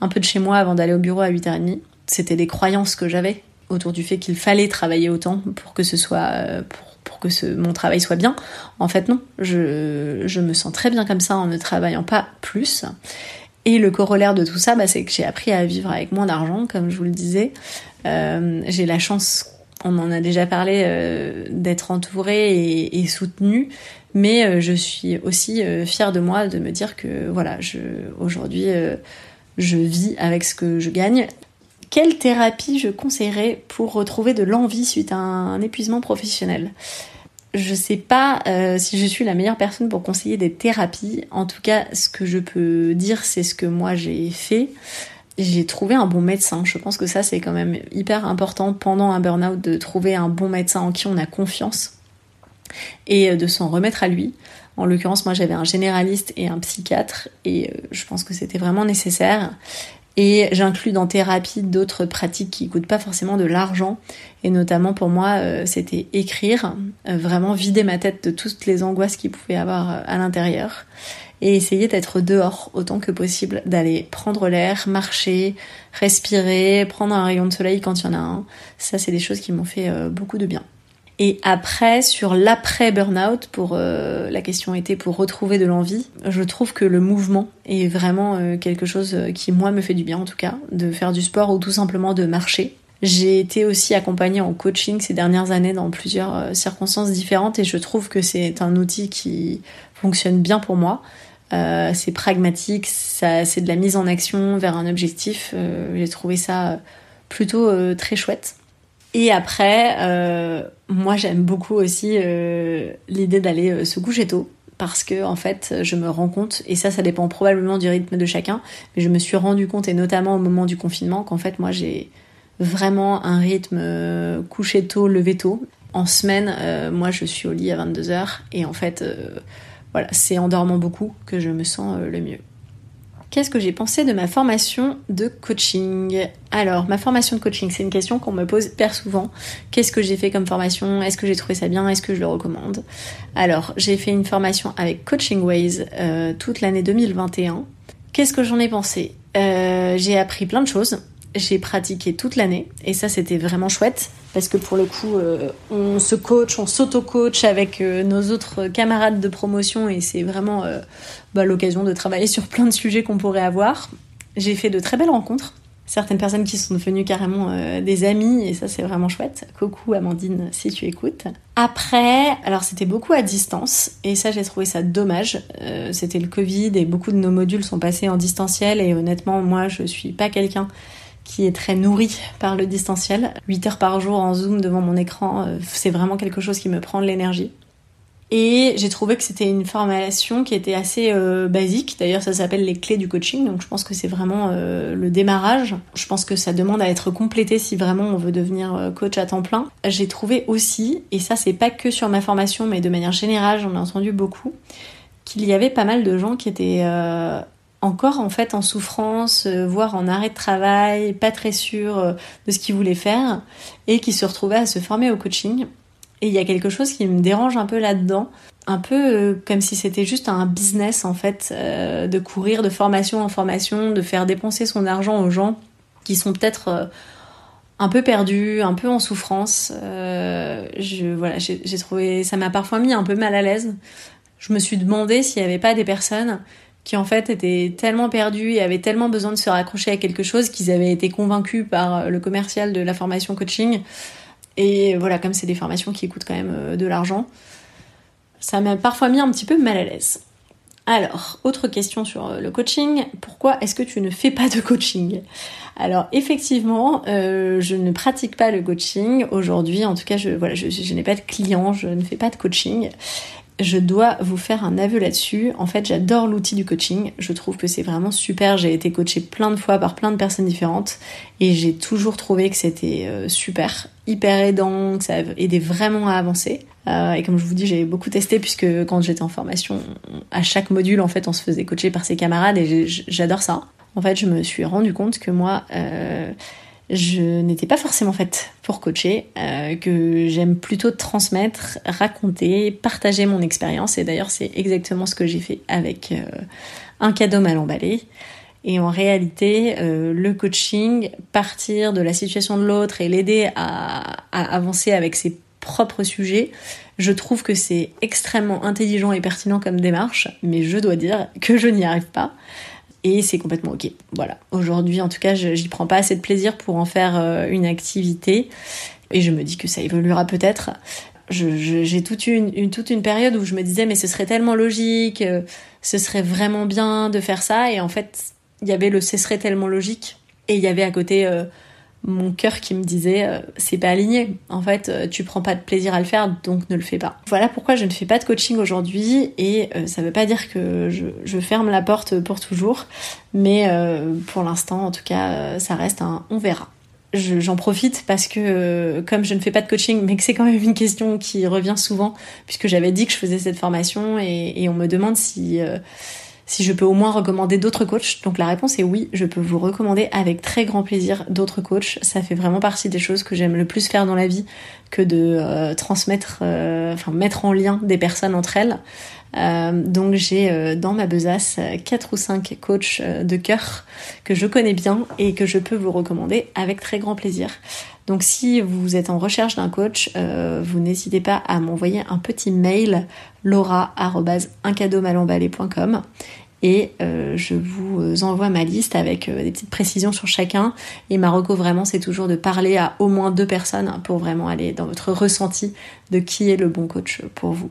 un peu de chez moi avant d'aller au bureau à 8h30. C'était des croyances que j'avais autour du fait qu'il fallait travailler autant pour que ce soit pour que mon travail soit bien. En fait, non. Je, me sens très bien comme ça en ne travaillant pas plus. Et le corollaire de tout ça, bah, c'est que j'ai appris à vivre avec moins d'argent, comme je vous le disais. Euh, j'ai la chance, on en a déjà parlé, euh, d'être entourée et, soutenue. Mais euh, je suis aussi fière de moi de me dire que voilà, aujourd'hui, je vis avec ce que je gagne. Quelle thérapie je conseillerais pour retrouver de l'envie suite à un, épuisement professionnel? Je sais pas euh, si je suis la meilleure personne pour conseiller des thérapies. En tout cas, ce que je peux dire, c'est ce que moi j'ai fait. j'ai trouvé un bon médecin. Je pense que ça, c'est quand même hyper important pendant un burn-out de trouver un bon médecin en qui on a confiance et euh, de s'en remettre à lui. En l'occurrence, moi, j'avais un généraliste et un psychiatre et euh, je pense que c'était vraiment nécessaire. Et j'inclus dans thérapie d'autres pratiques qui coûtent pas forcément de l'argent. Et notamment pour moi, euh, c'était écrire, vraiment vider ma tête de toutes les angoisses qu'il pouvait avoir à l'intérieur et essayer d'être dehors autant que possible, d'aller prendre l'air, marcher, respirer, prendre un rayon de soleil quand il y en a un. Ça, c'est des choses qui m'ont fait euh, beaucoup de bien. Et après, sur l'après burnout, pour euh, la question était pour retrouver de l'envie, je trouve que le mouvement est vraiment euh, quelque chose qui moi me fait du bien en tout cas, de faire du sport ou tout simplement de marcher. J'ai été aussi accompagnée en coaching ces dernières années dans plusieurs circonstances différentes et je trouve que c'est un outil qui fonctionne bien pour moi. Euh, c'est pragmatique, c'est de la mise en action vers un objectif. Euh, j'ai trouvé ça plutôt euh, très chouette. Et après, moi j'aime beaucoup aussi l'idée d'aller se coucher tôt parce que en fait je me rends compte et ça ça dépend probablement du rythme de chacun mais je me suis rendu compte et notamment au moment du confinement qu'en fait moi j'ai vraiment un rythme coucher tôt lever tôt en semaine moi je suis au lit à 22h et en fait voilà, c'est en dormant beaucoup que je me sens euh, le mieux. Qu'est-ce que j'ai pensé de ma formation de coaching? Alors, ma formation de coaching, c'est une question qu'on me pose hyper souvent. Qu'est-ce que j'ai fait comme formation? Est-ce que j'ai trouvé ça bien? Est-ce que je le recommande? Alors, j'ai fait une formation avec Coaching Ways euh, toute l'année 2021. Qu'est-ce que j'en ai pensé? Euh, J'ai appris plein de choses j'ai pratiqué toute l'année et ça c'était vraiment chouette parce que pour le coup euh, on se coach, on s'auto-coach avec euh, nos autres camarades de promotion et c'est vraiment euh, bah, l'occasion de travailler sur plein de sujets qu'on pourrait avoir. J'ai fait de très belles rencontres, certaines personnes qui sont devenues carrément des amis et ça c'est vraiment chouette. Coucou Amandine si tu écoutes. Après, alors c'était beaucoup à distance et ça j'ai trouvé ça dommage. c'était le Covid et beaucoup de nos modules sont passés en distanciel et honnêtement moi je suis pas quelqu'un qui est très nourri par le distanciel. 8 heures par jour en zoom devant mon écran, euh, c'est vraiment quelque chose qui me prend de l'énergie. Et j'ai trouvé que c'était une formation qui était assez euh, basique. D'ailleurs, ça s'appelle les clés du coaching. Donc, je pense que c'est vraiment euh, le démarrage. Je pense que ça demande à être complété si vraiment on veut devenir coach à temps plein. J'ai trouvé aussi, et ça, c'est pas que sur ma formation, mais de manière générale, j'en ai entendu beaucoup, qu'il y avait pas mal de gens qui étaient encore en fait en souffrance, euh, voire en arrêt de travail, pas très sûr euh, de ce qu'il voulait faire, et qui se retrouvait à se former au coaching. Et il y a quelque chose qui me dérange un peu là-dedans, un peu euh, comme si c'était juste un business en fait, de courir de formation en formation, de faire dépenser son argent aux gens qui sont peut-être un peu perdus, un peu en souffrance. je voilà, j'ai trouvé, ça m'a parfois mis un peu mal à l'aise. Je me suis demandé s'il n'y avait pas des personnes qui en fait étaient tellement perdus et avaient tellement besoin de se raccrocher à quelque chose qu'ils avaient été convaincus par euh, le commercial de la formation coaching. Et voilà, comme c'est des formations qui coûtent quand même euh, de l'argent, ça m'a parfois mis un petit peu mal à l'aise. Alors, autre question sur euh, le coaching, pourquoi est-ce que tu ne fais pas de coaching? Alors effectivement, je ne pratique pas le coaching aujourd'hui. En tout cas, je, voilà, je n'ai pas de clients, je ne fais pas de coaching je dois vous faire un aveu là-dessus. En fait, j'adore l'outil du coaching. Je trouve que c'est vraiment super. J'ai été coachée plein de fois par plein de personnes différentes et j'ai toujours trouvé que c'était euh, super, hyper aidant, que ça aidait vraiment à avancer. Euh, et comme je vous dis, j'ai beaucoup testé puisque quand j'étais en formation, à chaque module, en fait, on se faisait coacher par ses camarades et j'adore ça. En fait, je me suis rendu compte que moi, euh, je n'étais pas forcément faite pour coacher, euh, que j'aime plutôt transmettre, raconter, partager mon expérience. Et d'ailleurs, c'est exactement ce que j'ai fait avec euh, un cadeau mal emballé. Et en réalité, euh, le coaching, partir de la situation de l'autre et l'aider à, à, avancer avec ses propres sujets, je trouve que c'est extrêmement intelligent et pertinent comme démarche, mais je dois dire que je n'y arrive pas et c'est complètement ok. Voilà. Aujourd'hui, en tout cas, j'y prends pas assez de plaisir pour en faire euh, une activité et je me dis que ça évoluera peut-être. J'ai toute une, toute une période où je me disais mais ce serait tellement logique, euh, ce serait vraiment bien de faire ça et en fait il y avait le ce serait tellement logique et il y avait à côté euh, mon cœur qui me disait euh, c'est pas aligné. En fait, euh, tu prends pas de plaisir à le faire, donc ne le fais pas. Voilà pourquoi je ne fais pas de coaching aujourd'hui et euh, ça veut pas dire que je, ferme la porte pour toujours, mais pour l'instant, en tout cas, ça reste un on verra. J'en profite parce que comme je ne fais pas de coaching, mais que c'est quand même une question qui revient souvent, puisque j'avais dit que je faisais cette formation et, et on me demande si si je peux au moins recommander d'autres coachs. Donc la réponse est oui, je peux vous recommander avec très grand plaisir d'autres coachs. Ça fait vraiment partie des choses que j'aime le plus faire dans la vie que de euh, transmettre, euh, enfin mettre en lien des personnes entre elles. Euh, donc j'ai dans ma besace quatre ou cinq coachs de cœur que je connais bien et que je peux vous recommander avec très grand plaisir. Donc si vous êtes en recherche d'un coach, vous n'hésitez pas à m'envoyer un petit mail laura@uncadeaumalemballé.com et euh, je vous envoie ma liste avec euh, des petites précisions sur chacun. Et ma reco vraiment, c'est toujours de parler à au moins deux personnes pour vraiment aller dans votre ressenti de qui est le bon coach pour vous.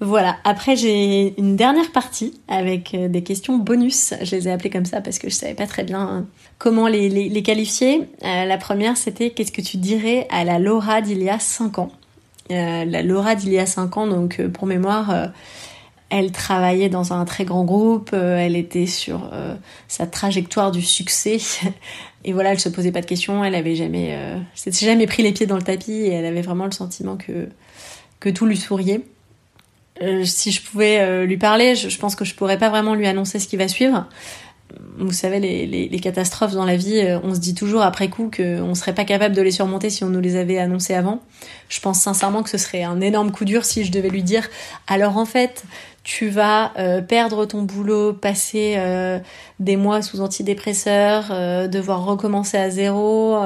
Voilà, après j'ai une dernière partie avec euh, des questions bonus. Je les ai appelées comme ça parce que je savais pas très bien comment les, qualifier. la première c'était qu'est-ce que tu dirais à la Laura d'il y a 5 ans? La Laura d'il y a 5 ans, donc pour mémoire, elle travaillait dans un très grand groupe, euh, elle était sur euh, sa trajectoire du succès. Et voilà, elle se posait pas de questions, elle avait jamais, euh, jamais pris les pieds dans le tapis et elle avait vraiment le sentiment que tout lui souriait. Si je pouvais lui parler, je, pense que je pourrais pas vraiment lui annoncer ce qui va suivre. Vous savez, les, catastrophes dans la vie, on se dit toujours après coup qu'on serait pas capable de les surmonter si on nous les avait annoncées avant. Je pense sincèrement que ce serait un énorme coup dur si je devais lui dire alors en fait, tu vas euh, perdre ton boulot, passer euh, des mois sous antidépresseurs, euh, devoir recommencer à zéro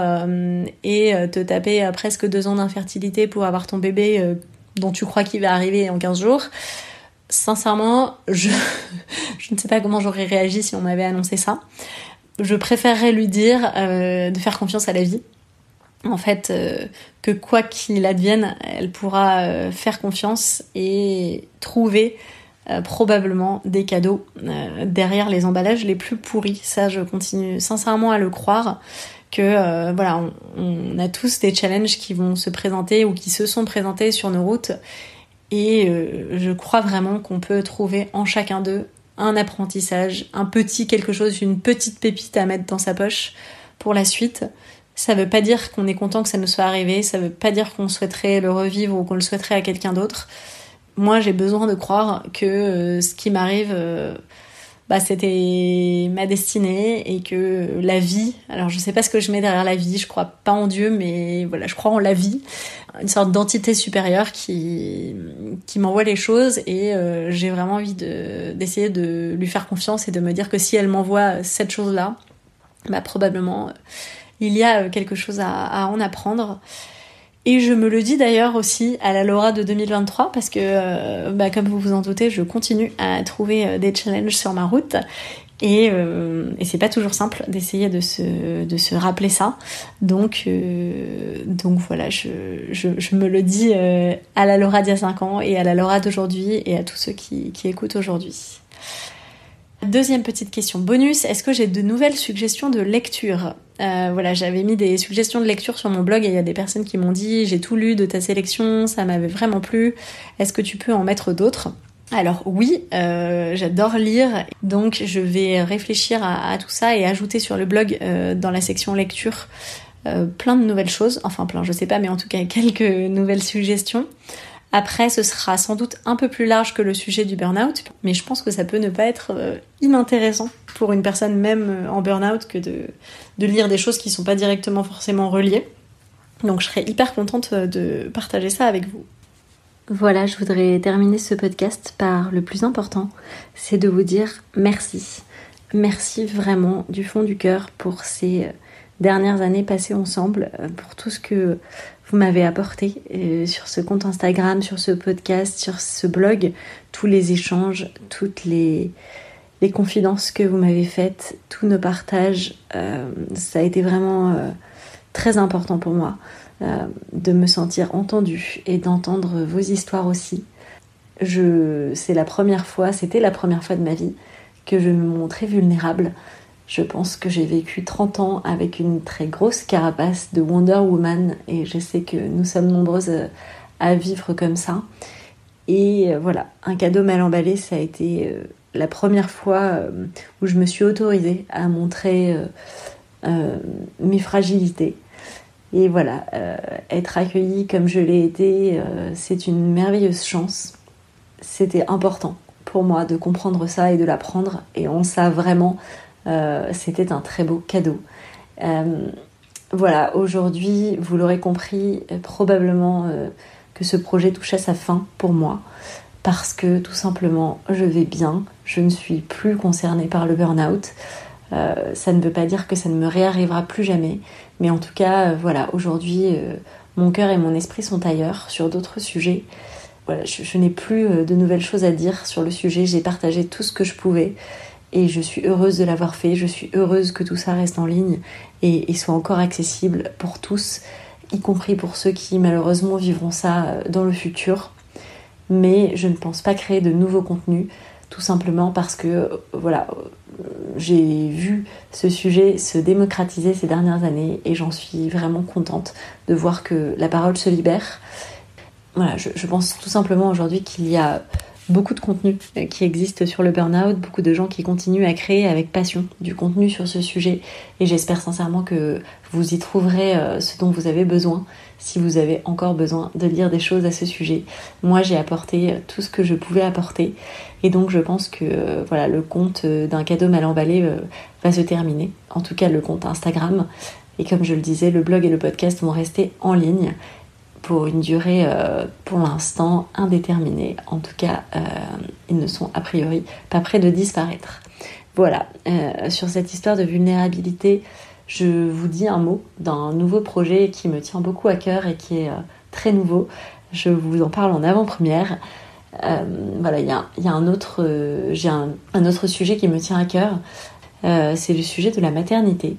et te taper presque deux ans d'infertilité pour avoir ton bébé dont tu crois qu'il va arriver en 15 jours. Sincèrement, je, ne sais pas comment j'aurais réagi si on m'avait annoncé ça. Je préférerais lui dire de faire confiance à la vie. En fait, que quoi qu'il advienne, elle pourra faire confiance et trouver euh, probablement des cadeaux euh, derrière les emballages les plus pourris. Ça, je continue sincèrement à le croire que euh, voilà, on, a tous des challenges qui vont se présenter ou qui se sont présentés sur nos routes. Et je crois vraiment qu'on peut trouver en chacun d'eux un apprentissage, un petit quelque chose, une petite pépite à mettre dans sa poche pour la suite. Ça veut pas dire qu'on est content que ça nous soit arrivé, ça veut pas dire qu'on souhaiterait le revivre ou qu'on le souhaiterait à quelqu'un d'autre moi j'ai besoin de croire que euh, ce qui m'arrive euh, bah, c'était ma destinée et que la vie, alors je sais pas ce que je mets derrière la vie, je crois pas en Dieu, mais voilà, je crois en la vie, une sorte d'entité supérieure qui, m'envoie les choses et euh, j'ai vraiment envie d'essayer de, lui faire confiance et de me dire que si elle m'envoie cette chose-là, bah probablement il y a quelque chose à en apprendre. Et je me le dis d'ailleurs aussi à la Laura de 2023 parce que, euh, bah, comme vous vous en doutez, je continue à trouver euh, des challenges sur ma route. Et, euh, et c'est pas toujours simple d'essayer de se, de se rappeler ça. Donc, donc voilà, je, je, je, me le dis à la Laura d'il y a 5 ans et à la Laura d'aujourd'hui et à tous ceux qui, qui écoutent aujourd'hui. Deuxième petite question bonus, est-ce que j'ai de nouvelles suggestions de lecture? Euh, Voilà, j'avais mis des suggestions de lecture sur mon blog et il y a des personnes qui m'ont dit j'ai tout lu de ta sélection, ça m'avait vraiment plu, est-ce que tu peux en mettre d'autres? Alors oui, euh, j'adore lire, donc je vais réfléchir à, tout ça et ajouter sur le blog euh, dans la section lecture plein de nouvelles choses, enfin plein, je sais pas, mais en tout cas quelques nouvelles suggestions. Après, ce sera sans doute un peu plus large que le sujet du burn-out, mais je pense que ça peut ne pas être euh, inintéressant pour une personne même euh, en burn-out que de, lire des choses qui ne sont pas directement forcément reliées. Donc je serais hyper contente euh, de partager ça avec vous. Voilà, je voudrais terminer ce podcast par le plus important, c'est de vous dire merci. Merci vraiment du fond du cœur pour ces dernières années passées ensemble, pour tout ce que vous m'avez apporté euh, sur ce compte Instagram, sur ce podcast, sur ce blog, tous les échanges, toutes les, confidences que vous m'avez faites, tous nos partages. Euh, ça a été vraiment euh, très important pour moi de me sentir entendue et d'entendre vos histoires aussi. Je, c'est la première fois, c'était la première fois de ma vie que je me montrais vulnérable Je pense que j'ai vécu 30 ans avec une très grosse carapace de Wonder Woman et je sais que nous sommes nombreuses à vivre comme ça. Et voilà, un cadeau mal emballé, ça a été la première fois où je me suis autorisée à montrer mes fragilités. Et voilà, être accueillie comme je l'ai été, c'est une merveilleuse chance. C'était important pour moi de comprendre ça et de l'apprendre. Et on ça vraiment, euh, c'était un très beau cadeau. Euh, voilà, aujourd'hui, vous l'aurez compris, euh, probablement que ce projet touche à sa fin pour moi. Parce que tout simplement, je vais bien, je ne suis plus concernée par le burn-out. ça ne veut pas dire que ça ne me réarrivera plus jamais, mais en tout cas, voilà, aujourd'hui, mon cœur et mon esprit sont ailleurs sur d'autres sujets je, n'ai plus de nouvelles choses à dire sur le sujet. J'ai partagé tout ce que je pouvais et je suis heureuse de l'avoir fait. Je suis heureuse que tout ça reste en ligne et, soit encore accessible pour tous, y compris pour ceux qui malheureusement vivront ça euh, dans le futur. Mais je ne pense pas créer de nouveaux contenus, tout simplement parce que euh, voilà, j'ai vu ce sujet se démocratiser ces dernières années et j'en suis vraiment contente de voir que la parole se libère voilà, je, pense tout simplement aujourd'hui qu'il y a beaucoup de contenu euh, qui existe sur le burn-out, beaucoup de gens qui continuent à créer avec passion du contenu sur ce sujet. Et j'espère sincèrement que vous y trouverez euh, ce dont vous avez besoin si vous avez encore besoin de lire des choses à ce sujet. Moi j'ai apporté euh, tout ce que je pouvais apporter. Et donc je pense que voilà le compte d'un cadeau mal emballé va se terminer, en tout cas le compte Instagram. Et comme je le disais le blog et le podcast vont rester en ligne pour une durée euh, pour l'instant indéterminée. En tout cas, euh, ils ne sont a priori pas près de disparaître. Voilà, euh, sur cette histoire de vulnérabilité, je vous dis un mot d'un nouveau projet qui me tient beaucoup à cœur et qui est très nouveau. Je vous en parle en avant-première. voilà, il y a, un autre, j'ai un, un, autre sujet qui me tient à cœur. c'est le sujet de la maternité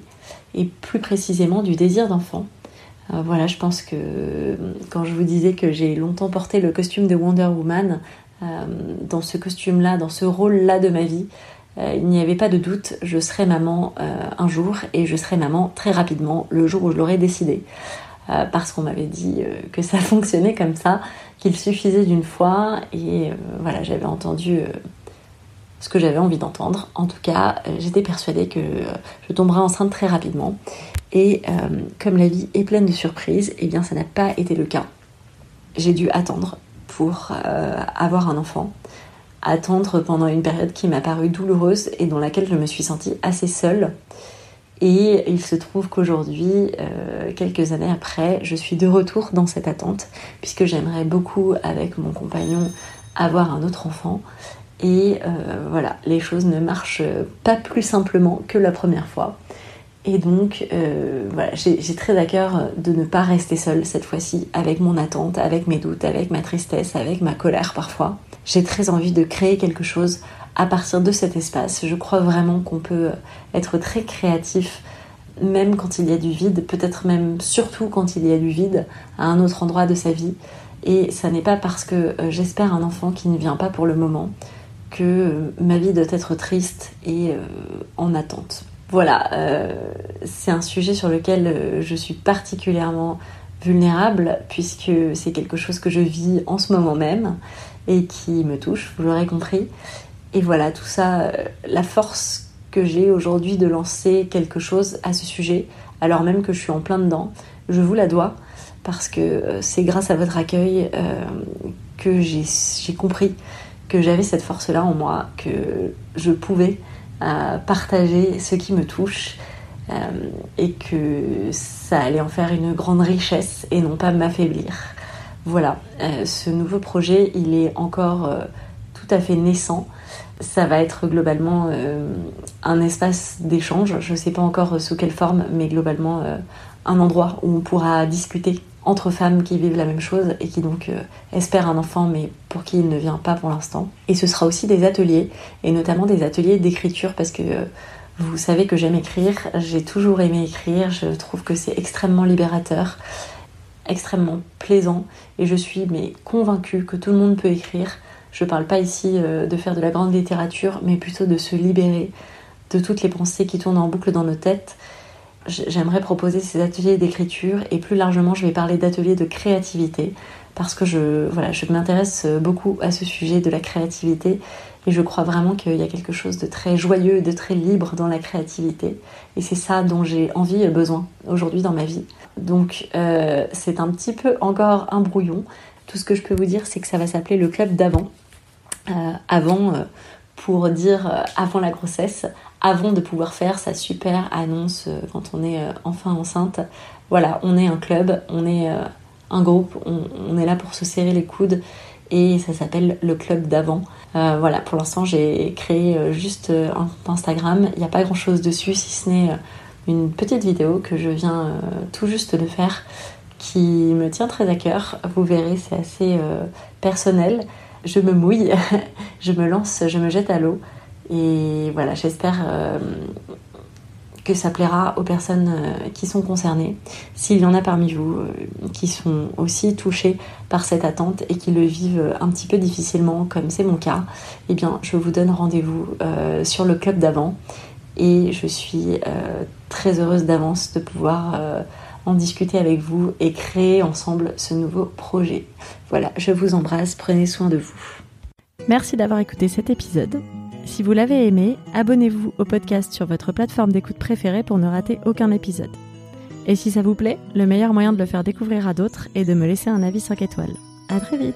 et plus précisément du désir d'enfant. Euh, voilà, je pense que quand je vous disais que j'ai longtemps porté le costume de Wonder Woman, euh, dans ce costume-là, dans ce rôle-là de ma vie, euh, il n'y avait pas de doute, je serai maman un jour et je serai maman très rapidement le jour où je l'aurais décidé. parce qu'on m'avait dit que ça fonctionnait comme ça, qu'il suffisait d'une fois et voilà, j'avais entendu ce que j'avais envie d'entendre. En tout cas, j'étais persuadée que je tomberais enceinte très rapidement. Et euh, comme la vie est pleine de surprises, eh bien ça n'a pas été le cas. J'ai dû attendre pour euh, avoir un enfant, attendre pendant une période qui m'a paru douloureuse et dans laquelle je me suis sentie assez seule. Et il se trouve qu'aujourd'hui, euh, quelques années après, je suis de retour dans cette attente, puisque j'aimerais beaucoup, avec mon compagnon, avoir un autre enfant. Et voilà, les choses ne marchent pas plus simplement que la première fois. Et donc, euh, voilà, j'ai très à cœur de ne pas rester seule cette fois-ci avec mon attente, avec mes doutes, avec ma tristesse, avec ma colère parfois. J'ai très envie de créer quelque chose à partir de cet espace. Je crois vraiment qu'on peut être très créatif même quand il y a du vide, peut-être même surtout quand il y a du vide à un autre endroit de sa vie. Et ça n'est pas parce que euh, j'espère un enfant qui ne vient pas pour le moment que euh, ma vie doit être triste et en attente. Voilà, euh, c'est un sujet sur lequel euh, je suis particulièrement vulnérable puisque c'est quelque chose que je vis en ce moment même et qui me touche, vous l'aurez compris. Et voilà, tout ça, euh, la force que j'ai aujourd'hui de lancer quelque chose à ce sujet, alors même que je suis en plein dedans, je vous la dois parce que c'est grâce à votre accueil que j'ai compris que j'avais cette force-là en moi, que je pouvais à partager ce qui me touche euh, et que ça allait en faire une grande richesse et non pas m'affaiblir. Voilà, euh, ce nouveau projet, il est encore euh, tout à fait naissant. Ça va être globalement un espace d'échange, je ne sais pas encore sous quelle forme, mais globalement un endroit où on pourra discuter entre femmes qui vivent la même chose et qui donc euh, espèrent un enfant mais pour qui il ne vient pas pour l'instant. Et ce sera aussi des ateliers, et notamment des ateliers d'écriture parce que euh, vous savez que j'aime écrire, j'ai toujours aimé écrire, je trouve que c'est extrêmement libérateur, extrêmement plaisant et je suis mais convaincue que tout le monde peut écrire. Je parle pas ici euh, de faire de la grande littérature mais plutôt de se libérer, de toutes les pensées qui tournent en boucle dans nos têtes, j'aimerais proposer ces ateliers d'écriture et plus largement je vais parler d'ateliers de créativité parce que je, voilà, je m'intéresse beaucoup à ce sujet de la créativité et je crois vraiment qu'il y a quelque chose de très joyeux de très libre dans la créativité et c'est ça dont j'ai envie et besoin aujourd'hui dans ma vie. Donc euh, c'est un petit peu encore un brouillon. Tout ce que je peux vous dire c'est que ça va s'appeler le club d'avant. Euh, avant euh, pour dire avant la grossesse, avant de pouvoir faire sa super annonce quand on est enfin enceinte. Voilà, on est un club, on est un groupe, on, est là pour se serrer les coudes et ça s'appelle le club d'avant. Euh, voilà, pour l'instant j'ai créé euh, juste euh, un Instagram, il n'y a pas grand chose dessus si ce n'est une petite vidéo que je viens tout juste de faire qui me tient très à cœur. Vous verrez, c'est assez personnel. Je me mouille, je me lance, je me jette à l'eau. Et voilà, j'espère que ça plaira aux personnes euh, qui sont concernées. S'il y en a parmi vous euh, qui sont aussi touchés par cette attente et qui le vivent un petit peu difficilement, comme c'est mon cas, eh bien, je vous donne rendez-vous euh, sur le club d'avant et je suis très heureuse d'avance de pouvoir en discuter avec vous et créer ensemble ce nouveau projet. Voilà, je vous embrasse, prenez soin de vous. Merci d'avoir écouté cet épisode. Si vous l'avez aimé, abonnez-vous au podcast sur votre plateforme d'écoute préférée pour ne rater aucun épisode. Et si ça vous plaît, le meilleur moyen de le faire découvrir à d'autres est de me laisser un avis 5 étoiles. À très vite